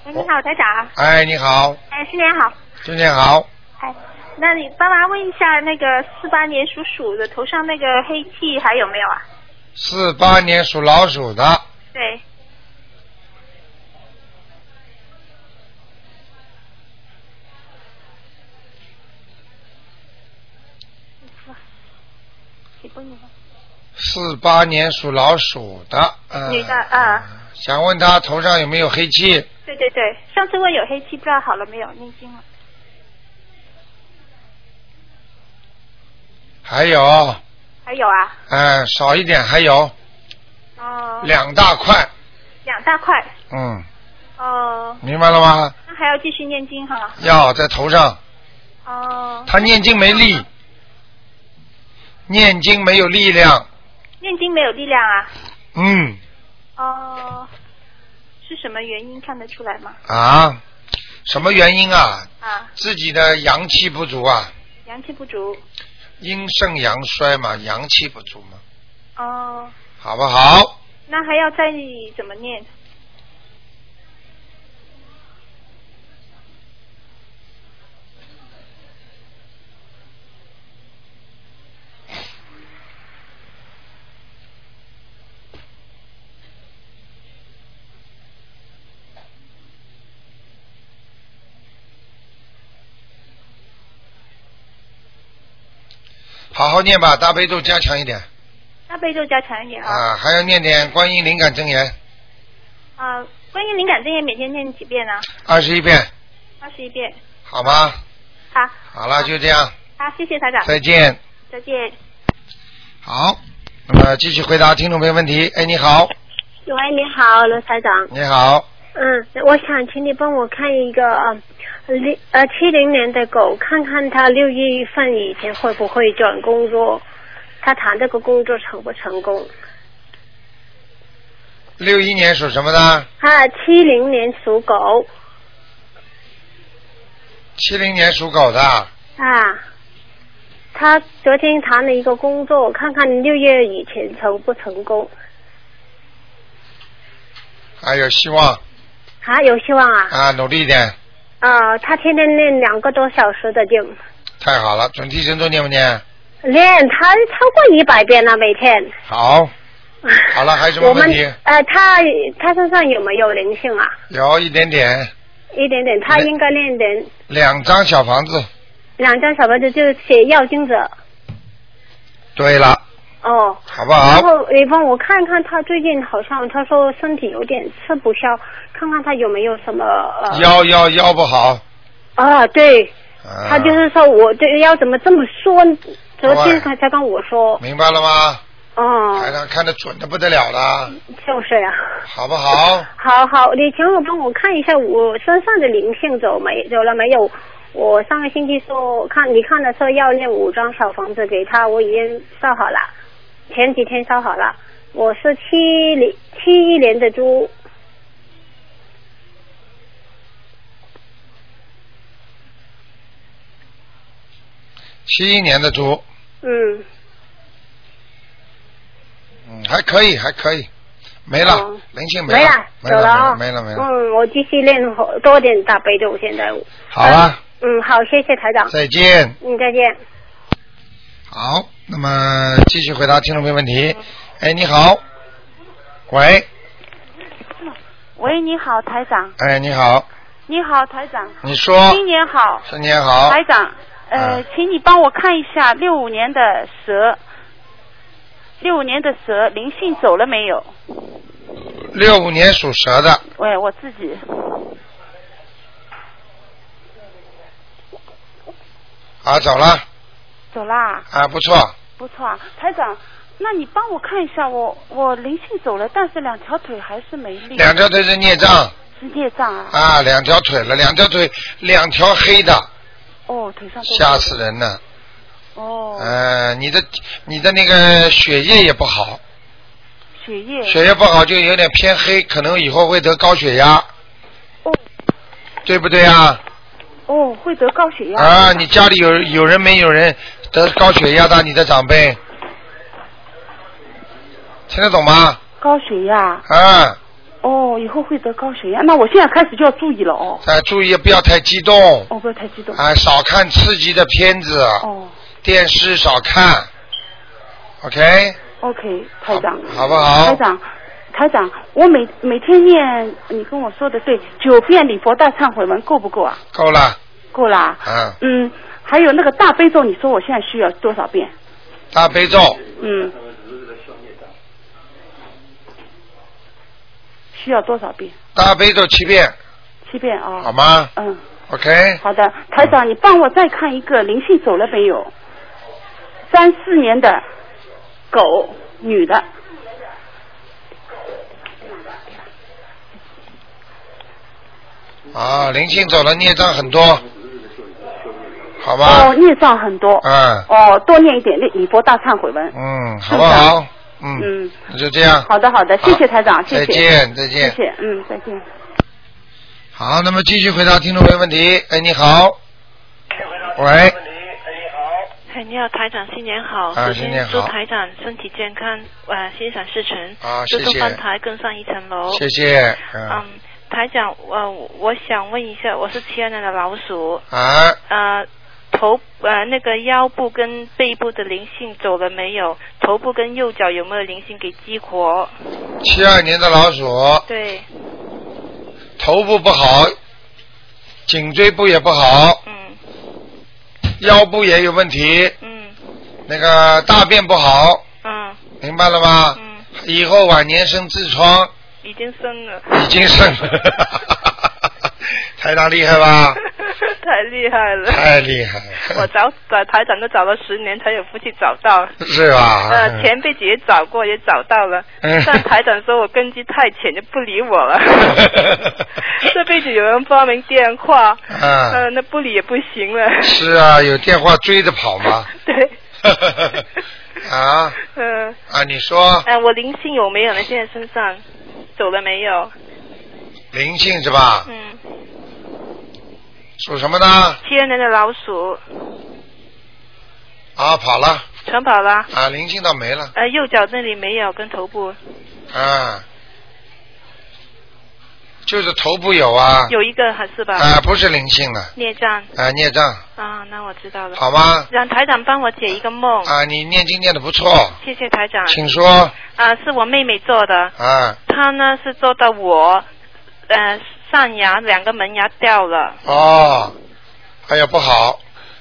[SPEAKER 15] 哎，你好，台长。
[SPEAKER 1] 哎，你好，
[SPEAKER 15] 哎，新年好。
[SPEAKER 1] 新年好，
[SPEAKER 15] 哎，那你帮忙问一下，那个四八年属鼠的头上那个黑气还有没有啊？
[SPEAKER 1] 四八年属老鼠的，
[SPEAKER 15] 对，
[SPEAKER 1] 四八年属老鼠的，嗯、
[SPEAKER 15] 女的啊，
[SPEAKER 1] 想问他头上有没有黑气？
[SPEAKER 15] 对对对，上次问有黑气，不知道好了没有？念经了。
[SPEAKER 1] 还有，
[SPEAKER 15] 还有啊，
[SPEAKER 1] 嗯、少一点，还有。
[SPEAKER 15] 哦，
[SPEAKER 1] 两大块，
[SPEAKER 15] 两大块，
[SPEAKER 1] 嗯，
[SPEAKER 15] 哦，
[SPEAKER 1] 明白了吗？
[SPEAKER 15] 那还要继续念经哈。
[SPEAKER 1] 要在头上，
[SPEAKER 15] 哦，
[SPEAKER 1] 他念经没力，念经没有力量，
[SPEAKER 15] 念经没有力量啊？
[SPEAKER 1] 嗯
[SPEAKER 15] 哦，是什么原因看得出来吗？
[SPEAKER 1] 啊，什么原因啊？
[SPEAKER 15] 啊，
[SPEAKER 1] 自己的阳气不足啊，
[SPEAKER 15] 阳气不足。
[SPEAKER 1] 阴盛阳衰嘛，阳气不足嘛，
[SPEAKER 15] 哦，
[SPEAKER 1] 好不好？
[SPEAKER 15] 那还要再怎么念？
[SPEAKER 1] 好好念吧，大悲咒加强一点
[SPEAKER 15] 大悲咒加强一点啊。
[SPEAKER 1] 啊，还要念点观音灵感真言，
[SPEAKER 15] 啊，观音灵感真言每天念几遍呢？
[SPEAKER 1] 二十一遍，
[SPEAKER 15] 二十一遍。
[SPEAKER 1] 好吗？
[SPEAKER 15] 好，
[SPEAKER 1] 好了，就这样，
[SPEAKER 15] 好，谢谢台长。
[SPEAKER 1] 再见。
[SPEAKER 15] 再见。
[SPEAKER 1] 好，那么继续回答听众朋友问题。哎，你好，
[SPEAKER 16] 喂，你好，罗台长。
[SPEAKER 1] 你好，
[SPEAKER 16] 嗯，我想请你帮我看一个啊六呃七零年的狗，看看它六月份以前会不会转工作，他谈这个工作成不成功？
[SPEAKER 1] 六一年属什么的？
[SPEAKER 16] 啊，七零年属狗
[SPEAKER 1] 七零年属狗的，
[SPEAKER 16] 啊，他昨天谈了一个工作，看看六月以前成不成功，
[SPEAKER 1] 还有希望
[SPEAKER 16] 还有希望啊。
[SPEAKER 1] 啊，努力一点，
[SPEAKER 16] 啊，他天天练两个多小时的经，
[SPEAKER 1] 太好了。准提神咒念不念？
[SPEAKER 16] 练他超过一百遍了每天。
[SPEAKER 1] 好，好了，还有什么
[SPEAKER 16] 我们
[SPEAKER 1] 问题？
[SPEAKER 16] 呃，他他身上有没有灵性啊？
[SPEAKER 1] 有一点点，
[SPEAKER 16] 一点点，他应该练点
[SPEAKER 1] 两张小房子。
[SPEAKER 16] 两张小房子，就写要经者
[SPEAKER 1] 对了，
[SPEAKER 16] 哦。
[SPEAKER 1] 好不好？
[SPEAKER 16] 然后你帮我看看，他最近好像他说身体有点吃不消，看看他有没有什么呃。
[SPEAKER 1] 腰腰腰不好，
[SPEAKER 16] 啊，对，
[SPEAKER 1] 啊
[SPEAKER 16] 他就是说我这个腰怎么这么酸？昨天他才跟我说。
[SPEAKER 1] 明白了吗？
[SPEAKER 16] 哦。
[SPEAKER 1] 台上看得准的不得了了，
[SPEAKER 16] 就是呀、
[SPEAKER 1] 好不好？
[SPEAKER 16] 好好，你请我帮我看一下我身上的灵性走没走了没有？我上个星期说看你看的时候要练五张小房子给他，我已经造好了，前几天烧好了。我是七零七一年的猪，
[SPEAKER 1] 七一年的猪，
[SPEAKER 16] 嗯，
[SPEAKER 1] 嗯，还可以，还可以，没了，
[SPEAKER 16] 哦
[SPEAKER 1] 灵性
[SPEAKER 16] 没
[SPEAKER 1] 了，
[SPEAKER 16] 了，走了啊，
[SPEAKER 1] 没了，没了，没了。
[SPEAKER 16] 嗯，我继续练多点大悲咒，现在。
[SPEAKER 1] 好啊，
[SPEAKER 16] 嗯，好，谢谢台长。
[SPEAKER 1] 再见。
[SPEAKER 16] 嗯，再见。
[SPEAKER 1] 好，那么继续回答听众朋友问题。哎，你好，喂，
[SPEAKER 17] 喂，你好，台长。
[SPEAKER 1] 哎，你好，
[SPEAKER 17] 你好，台长。
[SPEAKER 1] 你说
[SPEAKER 17] 新年好。
[SPEAKER 1] 新年好
[SPEAKER 17] 台长，呃，请你帮我看一下六五年的蛇，六五年的蛇灵性走了没有？
[SPEAKER 1] 六五年属蛇的，
[SPEAKER 17] 喂，我自己。
[SPEAKER 1] 啊，走了，
[SPEAKER 17] 走啦。
[SPEAKER 1] 啊，不错，
[SPEAKER 17] 不错啊，台长，那你帮我看一下，我我灵性走了，但是两条腿还是没力。
[SPEAKER 1] 两条腿是孽障
[SPEAKER 17] 是孽障啊。
[SPEAKER 1] 啊，两条腿了，两条腿，两条黑的，
[SPEAKER 17] 哦，腿上都
[SPEAKER 1] 吓死人了。
[SPEAKER 17] 哦，
[SPEAKER 1] 呃，你的你的那个血液也不好，
[SPEAKER 17] 血液。
[SPEAKER 1] 血液不好就有点偏黑，可能以后会得高血压。
[SPEAKER 17] 哦。
[SPEAKER 1] 对不对啊？
[SPEAKER 17] 哦，会得高血压。
[SPEAKER 1] 啊，你家里有有人没有人得高血压的？你的长辈，听得懂吗？
[SPEAKER 17] 高血压。
[SPEAKER 1] 啊，
[SPEAKER 17] 哦，以后会得高血压，那我现在开始就要注意了哦。
[SPEAKER 1] 哎，注意不要太激动。
[SPEAKER 17] 哦，不要太激动。
[SPEAKER 1] 哎，少看刺激的片子。
[SPEAKER 17] 哦。
[SPEAKER 1] 电视少看。OK。
[SPEAKER 17] OK，台长。
[SPEAKER 1] 好不好
[SPEAKER 17] 台长，台长，我每每天念，你跟我说的对，九遍礼佛大忏悔文够不够啊？
[SPEAKER 1] 够了。
[SPEAKER 17] 够啦。
[SPEAKER 1] 嗯。
[SPEAKER 17] 嗯，还有那个大悲咒，你说我现在需要多少遍？
[SPEAKER 1] 大悲咒
[SPEAKER 17] 嗯。需要多少遍？
[SPEAKER 1] 大悲咒七遍，
[SPEAKER 17] 七遍啊。
[SPEAKER 1] 好吗？
[SPEAKER 17] 嗯。
[SPEAKER 1] OK。
[SPEAKER 17] 好的，台长，你帮我再看一个灵性走了没有？三四年的狗，女的。
[SPEAKER 1] 啊，灵性走了，孽障很多，好吧？
[SPEAKER 17] 哦，孽障很多。
[SPEAKER 1] 嗯
[SPEAKER 17] 哦，多念一点那礼佛大忏悔文。
[SPEAKER 1] 嗯，好不好？嗯，
[SPEAKER 17] 嗯，
[SPEAKER 1] 那就这样。
[SPEAKER 17] 好的好的，谢谢台长，谢谢。
[SPEAKER 1] 再见再见
[SPEAKER 17] 谢谢，嗯，再见。
[SPEAKER 1] 好，那么继续回答听众朋友问题。哎，你好。喂，
[SPEAKER 18] 哎，你好，台长，新年好！
[SPEAKER 1] 啊
[SPEAKER 18] 首先祝
[SPEAKER 1] 新年好
[SPEAKER 18] 台长身体健康，呃，心想事成，
[SPEAKER 1] 啊谢谢
[SPEAKER 18] 祝东方台更上一层楼。
[SPEAKER 1] 谢谢。嗯
[SPEAKER 18] 嗯，台长，呃，我想问一下，我是七二年的老鼠，
[SPEAKER 1] 啊，
[SPEAKER 18] 呃，头呃那个腰部跟背部的灵性走了没有？头部跟右脚有没有灵性给激活？
[SPEAKER 1] 七二年的老鼠，
[SPEAKER 18] 对，
[SPEAKER 1] 头部不好，颈椎部也不好，
[SPEAKER 18] 嗯，
[SPEAKER 1] 腰部也有问题，
[SPEAKER 18] 嗯，
[SPEAKER 1] 那个大便不好，
[SPEAKER 18] 嗯，
[SPEAKER 1] 明白了吗？嗯，以后晚年生痔疮，
[SPEAKER 18] 已经生了，
[SPEAKER 1] 已经生了，台长厉害吧？
[SPEAKER 18] 太厉害了，
[SPEAKER 1] 太厉害了，
[SPEAKER 18] 我找找台长都找了十年才有福气找到。
[SPEAKER 1] 是吧？
[SPEAKER 18] 呃，前辈子也找过，也找到了，
[SPEAKER 1] 嗯
[SPEAKER 18] 但台长说我根基太浅，就不理我了。这辈子有人发明电话，
[SPEAKER 1] 嗯
[SPEAKER 18] 呃，那不理也不行了。
[SPEAKER 1] 是啊，有电话追着跑吗？
[SPEAKER 18] 对，
[SPEAKER 1] 啊
[SPEAKER 18] 嗯、
[SPEAKER 1] 啊，你说
[SPEAKER 18] 呃，我灵性有没有呢？现在身上走了没有？
[SPEAKER 1] 灵性是吧？
[SPEAKER 18] 嗯，
[SPEAKER 1] 属什么呢？
[SPEAKER 18] 七二年的老鼠，
[SPEAKER 1] 啊，跑了
[SPEAKER 18] 全跑了。
[SPEAKER 1] 啊，灵性倒没了
[SPEAKER 18] 呃，右脚那里没有，跟头部
[SPEAKER 1] 啊，就是头部有啊，
[SPEAKER 18] 有一个还是吧？
[SPEAKER 1] 啊，不是灵性的，
[SPEAKER 18] 孽障
[SPEAKER 1] 啊，孽障
[SPEAKER 18] 啊，那我知道了。
[SPEAKER 1] 好吗？
[SPEAKER 18] 让台长帮我解一个梦。
[SPEAKER 1] 啊，你念经念的不错，
[SPEAKER 18] 谢谢台长。
[SPEAKER 1] 请说
[SPEAKER 18] 啊，是我妹妹做的。
[SPEAKER 1] 啊，
[SPEAKER 18] 她呢是做到我，呃，上牙两个门牙掉了。
[SPEAKER 1] 哦，哎呀不好，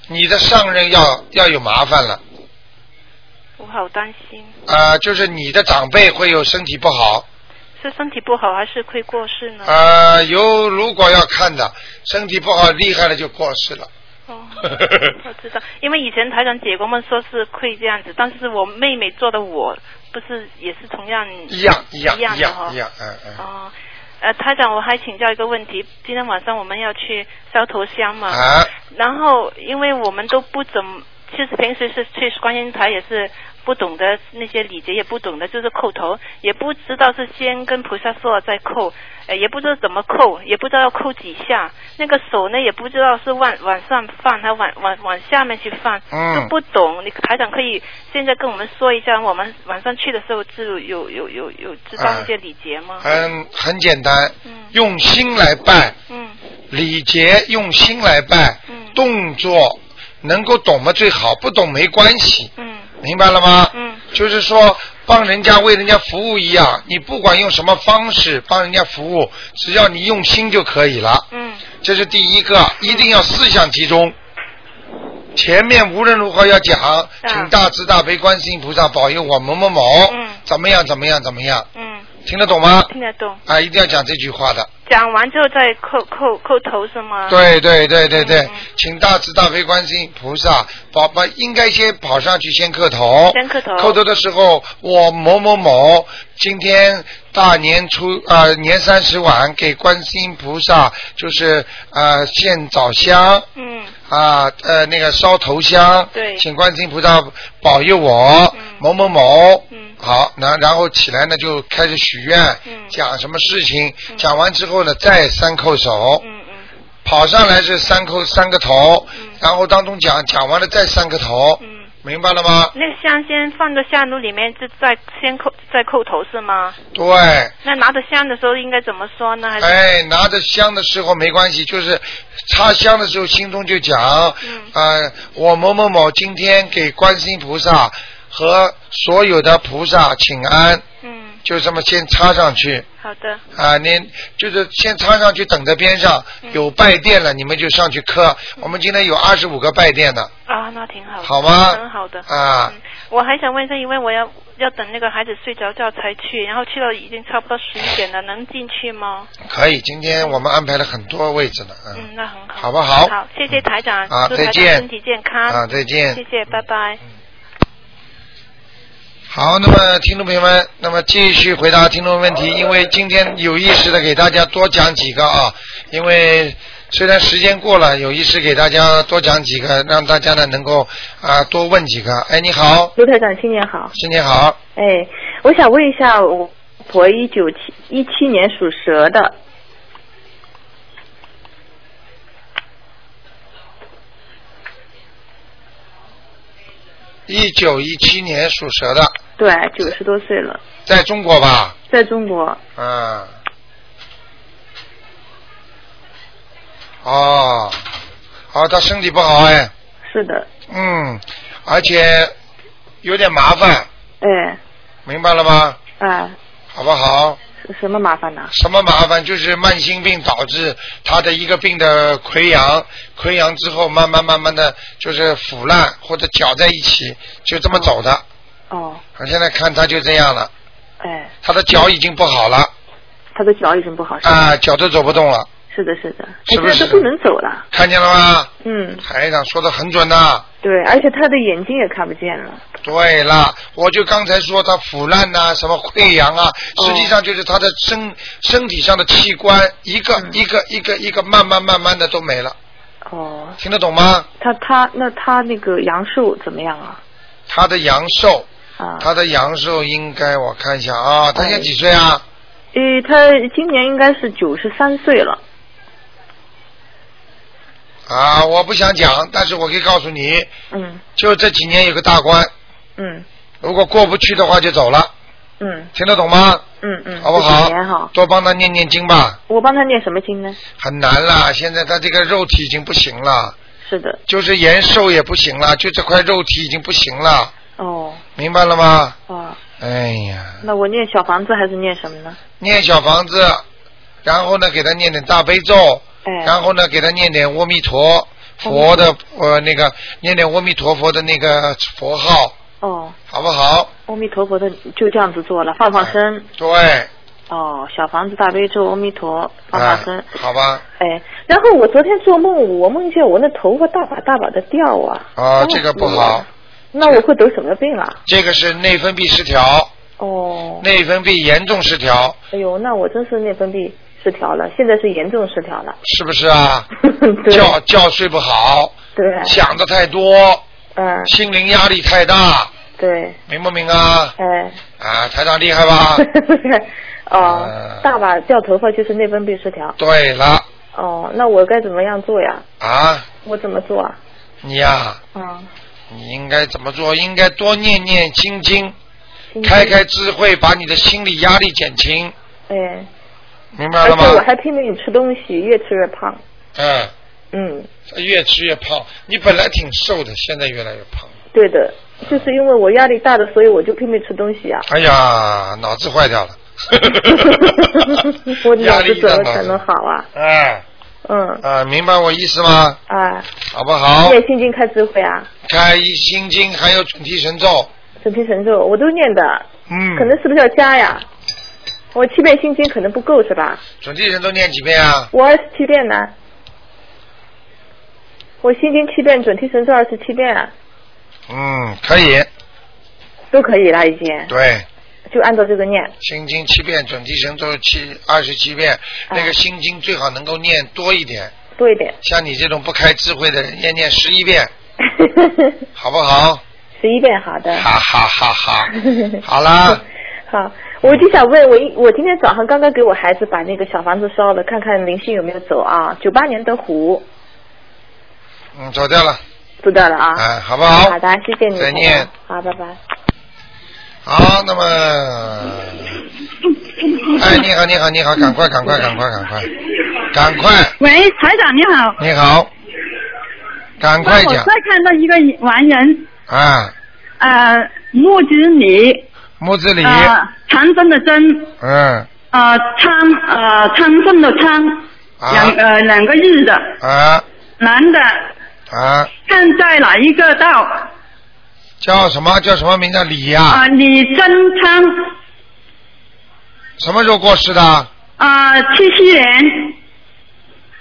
[SPEAKER 1] 你的上任要要有麻烦了，
[SPEAKER 18] 我好担心，
[SPEAKER 1] 啊，就是你的长辈会有身体不好，
[SPEAKER 18] 是身体不好还是会过世呢？
[SPEAKER 1] 呃，有如果要看的，身体不好厉害了就过世了。
[SPEAKER 18] 哦，我知道，因为以前台长解过梦说是会这样子，但是我妹妹做的我不是也是同样
[SPEAKER 1] 一样一样
[SPEAKER 18] 一样
[SPEAKER 1] 一样一样，嗯嗯。
[SPEAKER 18] 哦，呃，台长，我还请教一个问题，今天晚上我们要去烧头香嘛？
[SPEAKER 1] 啊。
[SPEAKER 18] 然后，因为我们都不怎么，其实平时是去观音台也是不懂得那些礼节，也不懂得就是叩头，也不知道是先跟菩萨说了再叩，呃，也不知道怎么叩，也不知道要叩几下，那个手呢也不知道是往往上放还往往往下面去放，
[SPEAKER 1] 嗯。
[SPEAKER 18] 都不懂。你台长可以现在跟我们说一下，我们晚上去的时候就有有有有知道那些礼节吗？
[SPEAKER 1] 很很简单，用心来拜，
[SPEAKER 18] 嗯。
[SPEAKER 1] 礼节用心来拜，动作能够懂吗最好，不懂没关系，
[SPEAKER 18] 嗯
[SPEAKER 1] 明白了吗？
[SPEAKER 18] 嗯，
[SPEAKER 1] 就是说帮人家为人家服务一样，你不管用什么方式帮人家服务，只要你用心就可以了。
[SPEAKER 18] 嗯，
[SPEAKER 1] 这是第一个，一定要思想集中。前面无论如何要讲，请大慈大悲观世音菩萨保佑我某某某，
[SPEAKER 18] 嗯
[SPEAKER 1] 怎么样怎么样怎么样，
[SPEAKER 18] 嗯，
[SPEAKER 1] 听得懂吗？
[SPEAKER 18] 听得懂。
[SPEAKER 1] 啊，一定要讲这句话的。
[SPEAKER 18] 讲完之后再叩叩叩头是吗？
[SPEAKER 1] 对对对对
[SPEAKER 18] 嗯。
[SPEAKER 1] 对，请大慈大悲观世音菩萨，宝宝应该先跑上去先磕头。
[SPEAKER 18] 先磕头。
[SPEAKER 1] 磕头的时候，我某某某今天大年初呃年三十晚给观世音菩萨就是呃献早香。
[SPEAKER 18] 嗯。
[SPEAKER 1] 啊呃那个烧头香，
[SPEAKER 18] 对。
[SPEAKER 1] 请观世音菩萨保佑我、某某某，嗯。好，那然后起来呢就开始许愿，讲什么事情，讲完之后呢再三叩首。嗯嗯，跑上来是三叩三个头，然后当中讲讲完了再三个头，嗯明白了吗？
[SPEAKER 18] 那个香先放到香炉里面，就再先扣再扣头是吗？
[SPEAKER 1] 对。
[SPEAKER 18] 那拿着香的时候应该怎么说呢？还是
[SPEAKER 1] 哎，拿着香的时候没关系，就是插香的时候心中就讲，
[SPEAKER 18] 嗯
[SPEAKER 1] 呃，我某某某今天给观世音菩萨和所有的菩萨请安，
[SPEAKER 18] 嗯，
[SPEAKER 1] 就这么先插上去。
[SPEAKER 18] 好的，
[SPEAKER 1] 啊，您就是先插上去，等在边上，
[SPEAKER 18] 嗯
[SPEAKER 1] 有拜垫了，你们就上去磕。我们今天有二十五个拜垫的，
[SPEAKER 18] 啊，那挺好的，
[SPEAKER 1] 好吗
[SPEAKER 18] 很好的。
[SPEAKER 1] 啊，
[SPEAKER 18] 我还想问一下，因为我要要等那个孩子睡着觉才去，然后去了已经差不多十一点了，能进去吗？
[SPEAKER 1] 可以。今天我们安排了很多位置呢，嗯，
[SPEAKER 18] 嗯，那很好。
[SPEAKER 1] 好不好？
[SPEAKER 18] 好，谢谢台长，
[SPEAKER 1] 啊再见
[SPEAKER 18] 身体健康。
[SPEAKER 1] 啊再见
[SPEAKER 18] 谢谢，拜拜。
[SPEAKER 1] 好，那么听众朋友们，那么继续回答听众问题，因为今天有意识的给大家多讲几个啊，因为虽然时间过了，有意识给大家多讲几个，让大家呢能够啊多问几个。哎，你好，
[SPEAKER 19] 卢台长，新年好。
[SPEAKER 1] 新年好，
[SPEAKER 19] 哎，我想问一下，我婆一九七一七年属蛇的，
[SPEAKER 1] 一九一七年属蛇的，
[SPEAKER 19] 对，九十多岁了，
[SPEAKER 1] 在中国吧？
[SPEAKER 19] 在中国。
[SPEAKER 1] 嗯。哦，哦，他身体不好哎。
[SPEAKER 19] 是的。
[SPEAKER 1] 嗯，而且有点麻烦，
[SPEAKER 19] 哎，
[SPEAKER 1] 明白了吗？
[SPEAKER 19] 啊，
[SPEAKER 1] 好不好？
[SPEAKER 19] 是什么麻烦呢？
[SPEAKER 1] 什么麻烦？就是慢性病导致他的一个病的溃疡，溃疡之后慢慢慢慢的就是腐烂或者搅在一起，就这么走的。
[SPEAKER 19] 哦，
[SPEAKER 1] 我现在看他就这样了，
[SPEAKER 19] 哎，
[SPEAKER 1] 他的脚已经不好了，
[SPEAKER 19] 他的脚已经不好，
[SPEAKER 1] 啊，脚都走不动了，
[SPEAKER 19] 是的，是的，
[SPEAKER 1] 是不是？
[SPEAKER 19] 他现在都不能走了。
[SPEAKER 1] 看见了吗？
[SPEAKER 19] 嗯，
[SPEAKER 1] 台长说的很准呐、
[SPEAKER 19] 对，而且他的眼睛也看不见了。
[SPEAKER 1] 对了，我就刚才说他腐烂呐、什么溃疡啊，
[SPEAKER 19] 哦。
[SPEAKER 1] 实际上就是他的身身体上的器官一个、
[SPEAKER 19] 嗯。
[SPEAKER 1] 一个一个一个慢慢慢慢的都没了，
[SPEAKER 19] 哦，
[SPEAKER 1] 听得懂吗？
[SPEAKER 19] 他他那他那个阳寿怎么样啊？
[SPEAKER 1] 他的阳寿，
[SPEAKER 19] 啊，
[SPEAKER 1] 他的阳寿应该我看一下啊，他现在几岁啊？
[SPEAKER 19] 诶，他今年应该是九十三岁了。
[SPEAKER 1] 啊，我不想讲，但是我可以告诉你，
[SPEAKER 19] 嗯
[SPEAKER 1] 就这几年有个大关，
[SPEAKER 19] 嗯
[SPEAKER 1] 如果过不去的话就走了，
[SPEAKER 19] 嗯
[SPEAKER 1] 听得懂吗？
[SPEAKER 19] 嗯嗯，
[SPEAKER 1] 好不好？多帮他念念经吧，
[SPEAKER 19] 我帮他念什么经呢？
[SPEAKER 1] 很难了，现在他这个肉体已经不行了。
[SPEAKER 19] 是的。
[SPEAKER 1] 就是延寿也不行了，就这块肉体已经不行了，
[SPEAKER 19] 哦
[SPEAKER 1] 明白了吗？
[SPEAKER 19] 啊，
[SPEAKER 1] 哎呀，
[SPEAKER 19] 那我念小房子还是念什么呢？
[SPEAKER 1] 念小房子，然后呢给他念点大悲咒，
[SPEAKER 19] 哎
[SPEAKER 1] 然后呢给他念点阿弥陀佛的呃那个念点阿弥陀佛的那个佛号，
[SPEAKER 19] 哦，
[SPEAKER 1] 好不好？
[SPEAKER 19] 阿弥陀佛的就这样子做了，放放生。
[SPEAKER 1] 对，
[SPEAKER 19] 哦，小房子大悲咒，阿弥陀，放放生。
[SPEAKER 1] 哎好吧？
[SPEAKER 19] 哎，然后我昨天做梦，我梦见我那头发大把大把的掉啊。
[SPEAKER 1] 啊，这个不好，
[SPEAKER 19] 那我会得什么病啊？
[SPEAKER 1] 这个是内分泌失调，
[SPEAKER 19] 哦，
[SPEAKER 1] 内分泌严重失调，
[SPEAKER 19] 哎呦，那我真是内分泌失调了，现在是严重失调了。
[SPEAKER 1] 是不是啊？
[SPEAKER 19] 对
[SPEAKER 1] 觉觉睡不好，
[SPEAKER 19] 对，
[SPEAKER 1] 想的太多，
[SPEAKER 19] 嗯，
[SPEAKER 1] 心灵压力太大，
[SPEAKER 19] 对，
[SPEAKER 1] 明不明啊？
[SPEAKER 19] 哎，
[SPEAKER 1] 啊，台长厉害吧？
[SPEAKER 19] 哦，大把掉头发就是内分泌失调。
[SPEAKER 1] 对了
[SPEAKER 19] 哦，那我该怎么样做呀？
[SPEAKER 1] 啊，
[SPEAKER 19] 我怎么做啊？
[SPEAKER 1] 你呀、
[SPEAKER 19] 嗯，
[SPEAKER 1] 你应该怎么做？应该多念念心经，
[SPEAKER 19] 经
[SPEAKER 1] 开开智慧，把你的心理压力减轻，
[SPEAKER 19] 哎，
[SPEAKER 1] 明白了
[SPEAKER 19] 而且我？还拼命吃东西，越吃越胖。
[SPEAKER 1] 嗯，
[SPEAKER 19] 嗯，
[SPEAKER 1] 越吃越胖。你本来挺瘦的，现在越来越胖。
[SPEAKER 19] 对的，就是因为我压力大的，所以我就拼命吃东西啊。
[SPEAKER 1] 哎呀，脑子坏掉了。
[SPEAKER 19] 我脑子怎么可能好啊？
[SPEAKER 1] 哎，
[SPEAKER 19] 嗯，
[SPEAKER 1] 啊，明白我意思吗？
[SPEAKER 19] 啊，
[SPEAKER 1] 好不好？
[SPEAKER 19] 念心经开智慧啊，
[SPEAKER 1] 开一心经，还有准提神咒。
[SPEAKER 19] 准提神咒我都念的，
[SPEAKER 1] 嗯
[SPEAKER 19] 可能是不是要加呀？我七遍心经可能不够是吧？
[SPEAKER 1] 准提神咒念几遍啊？
[SPEAKER 19] 我二十七遍呢。我心经七遍，准提神咒二十七遍啊，
[SPEAKER 1] 嗯，可以。
[SPEAKER 19] 都可以了已经，
[SPEAKER 1] 对，
[SPEAKER 19] 就按照这个念。
[SPEAKER 1] 心经七遍，准提神咒七二十七遍。那个心经最好能够念多一点，
[SPEAKER 19] 多一点。
[SPEAKER 1] 像你这种不开智慧的人，念念十一遍，好不好？
[SPEAKER 19] 十一遍，好的。
[SPEAKER 1] 哈哈哈哈！好啦，
[SPEAKER 19] 好，我就想问，我一我今天早上刚刚给我孩子把那个小房子烧了，看看灵性有没有走啊？九八年的虎
[SPEAKER 1] 嗯，走掉了，
[SPEAKER 19] 走掉了啊。
[SPEAKER 1] 哎，好不好？
[SPEAKER 19] 好的，谢谢你。
[SPEAKER 1] 再见。
[SPEAKER 19] 好，拜拜。
[SPEAKER 1] 好，那么，哎，你好，你好，你好，赶快，赶快，赶快，赶快，赶快，
[SPEAKER 12] 喂，台长你好。
[SPEAKER 1] 你好，赶快讲。
[SPEAKER 12] 再看到一个完人，
[SPEAKER 1] 啊，
[SPEAKER 12] 呃，木子李，
[SPEAKER 1] 木子李，
[SPEAKER 12] 呃，长征的征，
[SPEAKER 1] 嗯，
[SPEAKER 12] 呃，昌呃昌盛的昌，两呃两个日的，
[SPEAKER 1] 啊。
[SPEAKER 12] 男的，
[SPEAKER 1] 啊，
[SPEAKER 12] 看在哪一个道？
[SPEAKER 1] 叫什么？叫什么名字？李呀、
[SPEAKER 12] 啊，李增昌，
[SPEAKER 1] 什么时候过世的？
[SPEAKER 12] 啊，七七年，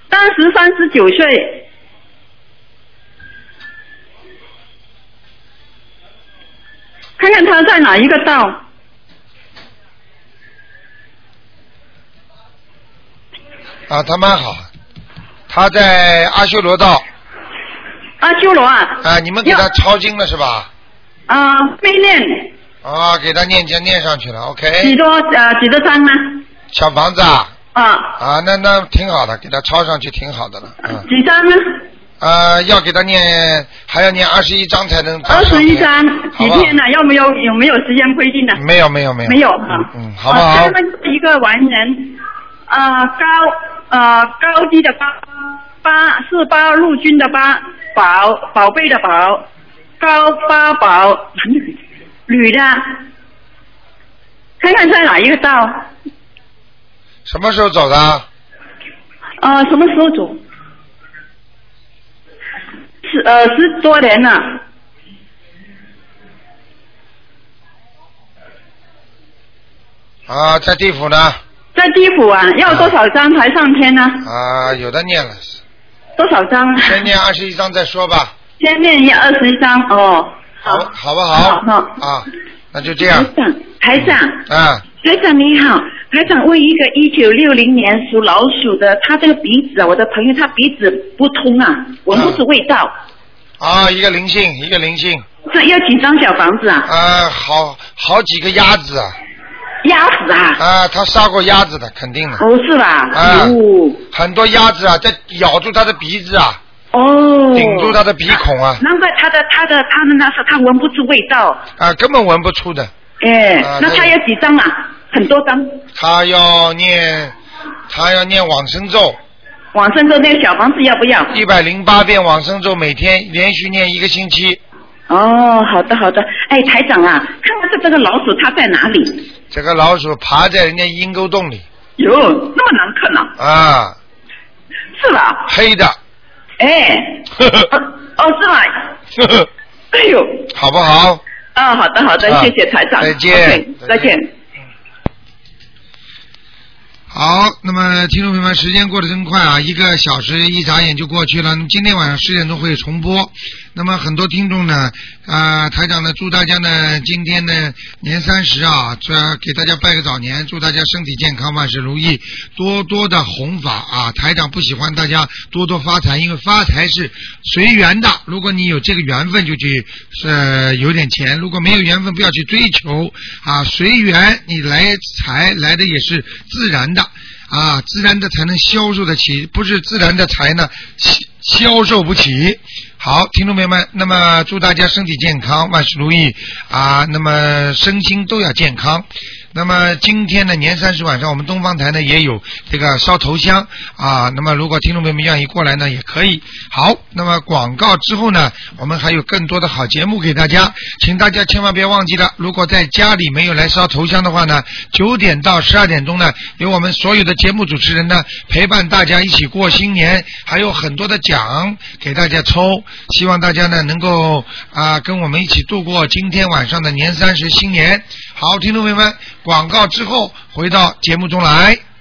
[SPEAKER 12] 当时三十九岁。看看他在哪一个道？
[SPEAKER 1] 啊，他蛮好，他在阿修罗道。
[SPEAKER 12] 阿修罗啊？
[SPEAKER 1] 啊，你们给他抄经了是吧？
[SPEAKER 12] 啊，没念，
[SPEAKER 1] 啊，给他念经念上去了，OK。
[SPEAKER 12] 几多呃几多张呢？
[SPEAKER 1] 小房子啊？
[SPEAKER 12] 啊。
[SPEAKER 1] 啊，那那挺好的，给他抄上去挺好的了，嗯。
[SPEAKER 12] 几张呢？
[SPEAKER 1] 呃，要给他念，还要念二十一章才能。
[SPEAKER 12] 二十一张，几天呢？有没有有没有时间规定的？
[SPEAKER 1] 没有没有没有。
[SPEAKER 12] 没有
[SPEAKER 1] 嗯
[SPEAKER 12] 啊。
[SPEAKER 1] 嗯，好不好？
[SPEAKER 12] 一个完人，啊高呃高低的高，八是八路军的八，宝宝贝的宝，高八宝，女的，看看在哪一个道？
[SPEAKER 1] 什么时候走的？
[SPEAKER 12] 啊，什么时候走？十呃十多年了。
[SPEAKER 1] 啊，在地府呢。
[SPEAKER 12] 在地府啊，要多少张才上天呢？
[SPEAKER 1] 啊，有的念了，
[SPEAKER 12] 多少张？啊
[SPEAKER 1] 先念二十一张再说吧，
[SPEAKER 12] 先念一二十一张哦。
[SPEAKER 1] 好，好不好？
[SPEAKER 12] 好好
[SPEAKER 1] 啊，那就这样。
[SPEAKER 20] 台长，
[SPEAKER 1] 啊，
[SPEAKER 20] 台长你好，台长问一个一九六零年属老鼠的，他这个鼻子啊，我的朋友他鼻子不通啊，闻不出味道，
[SPEAKER 1] 啊，一个灵性，一个灵性。
[SPEAKER 20] 这要几张小房子啊？
[SPEAKER 1] 啊，好好几个鸭子啊。
[SPEAKER 20] 鸭子啊？
[SPEAKER 1] 啊，他杀过鸭子的，肯定的。
[SPEAKER 20] 哦，是吧？
[SPEAKER 1] 啊
[SPEAKER 20] 哦，
[SPEAKER 1] 很多鸭子啊，在咬住他的鼻子啊，
[SPEAKER 20] 哦，
[SPEAKER 1] 顶住他的鼻孔啊，
[SPEAKER 20] 难怪他的他的他们那时候他闻不出味道，
[SPEAKER 1] 啊，根本闻不出的。
[SPEAKER 20] 哎，
[SPEAKER 1] 啊
[SPEAKER 20] 那他要几张啊？很多张。
[SPEAKER 1] 他要念，他要念往生咒。
[SPEAKER 20] 往生咒那个小房子要不要？
[SPEAKER 1] 一百零八遍往生咒，每天连续念一个星期。
[SPEAKER 20] 哦，好的好的，哎，台长啊，看看这这个老鼠它在哪里？
[SPEAKER 1] 这个老鼠爬在人家阴沟洞里
[SPEAKER 20] 哟，那么难看呐、
[SPEAKER 1] 啊，
[SPEAKER 20] 是吧？
[SPEAKER 1] 黑的，
[SPEAKER 20] 哎，哦，是
[SPEAKER 1] 吗？
[SPEAKER 20] 哎呦，
[SPEAKER 1] 好不好？
[SPEAKER 20] 啊，好的好的，
[SPEAKER 1] 啊
[SPEAKER 20] 谢谢台长，
[SPEAKER 1] 再见
[SPEAKER 20] 再见。
[SPEAKER 1] 好，那么听众朋友们，时间过得真快啊，一个小时一眨眼就过去了。那么今天晚上十点钟会重播。那么很多听众呢，啊、台长呢，祝大家呢，今天呢年三十啊，这给大家拜个早年，祝大家身体健康，万事如意，多多的弘法啊。台长不喜欢大家多多发财，因为发财是随缘的。如果你有这个缘分，就去呃有点钱；如果没有缘分，不要去追求啊，随缘，你来财来的也是自然的。啊，自然的才能销售得起，不是自然的财呢，销销售不起。好，听众朋友们，那么祝大家身体健康，万事如意啊！那么身心都要健康。那么今天呢，年三十晚上，我们东方台呢也有这个烧头香啊。那么如果听众朋友们愿意过来呢，也可以。好，那么广告之后呢，我们还有更多的好节目给大家，请大家千万别忘记了。如果在家里没有来烧头香的话呢，九点到十二点钟呢，有我们所有的节目主持人呢陪伴大家一起过新年，还有很多的奖给大家抽，希望大家呢能够啊跟我们一起度过今天晚上的年三十新年。好，听众朋友们，广告之后回到节目中来。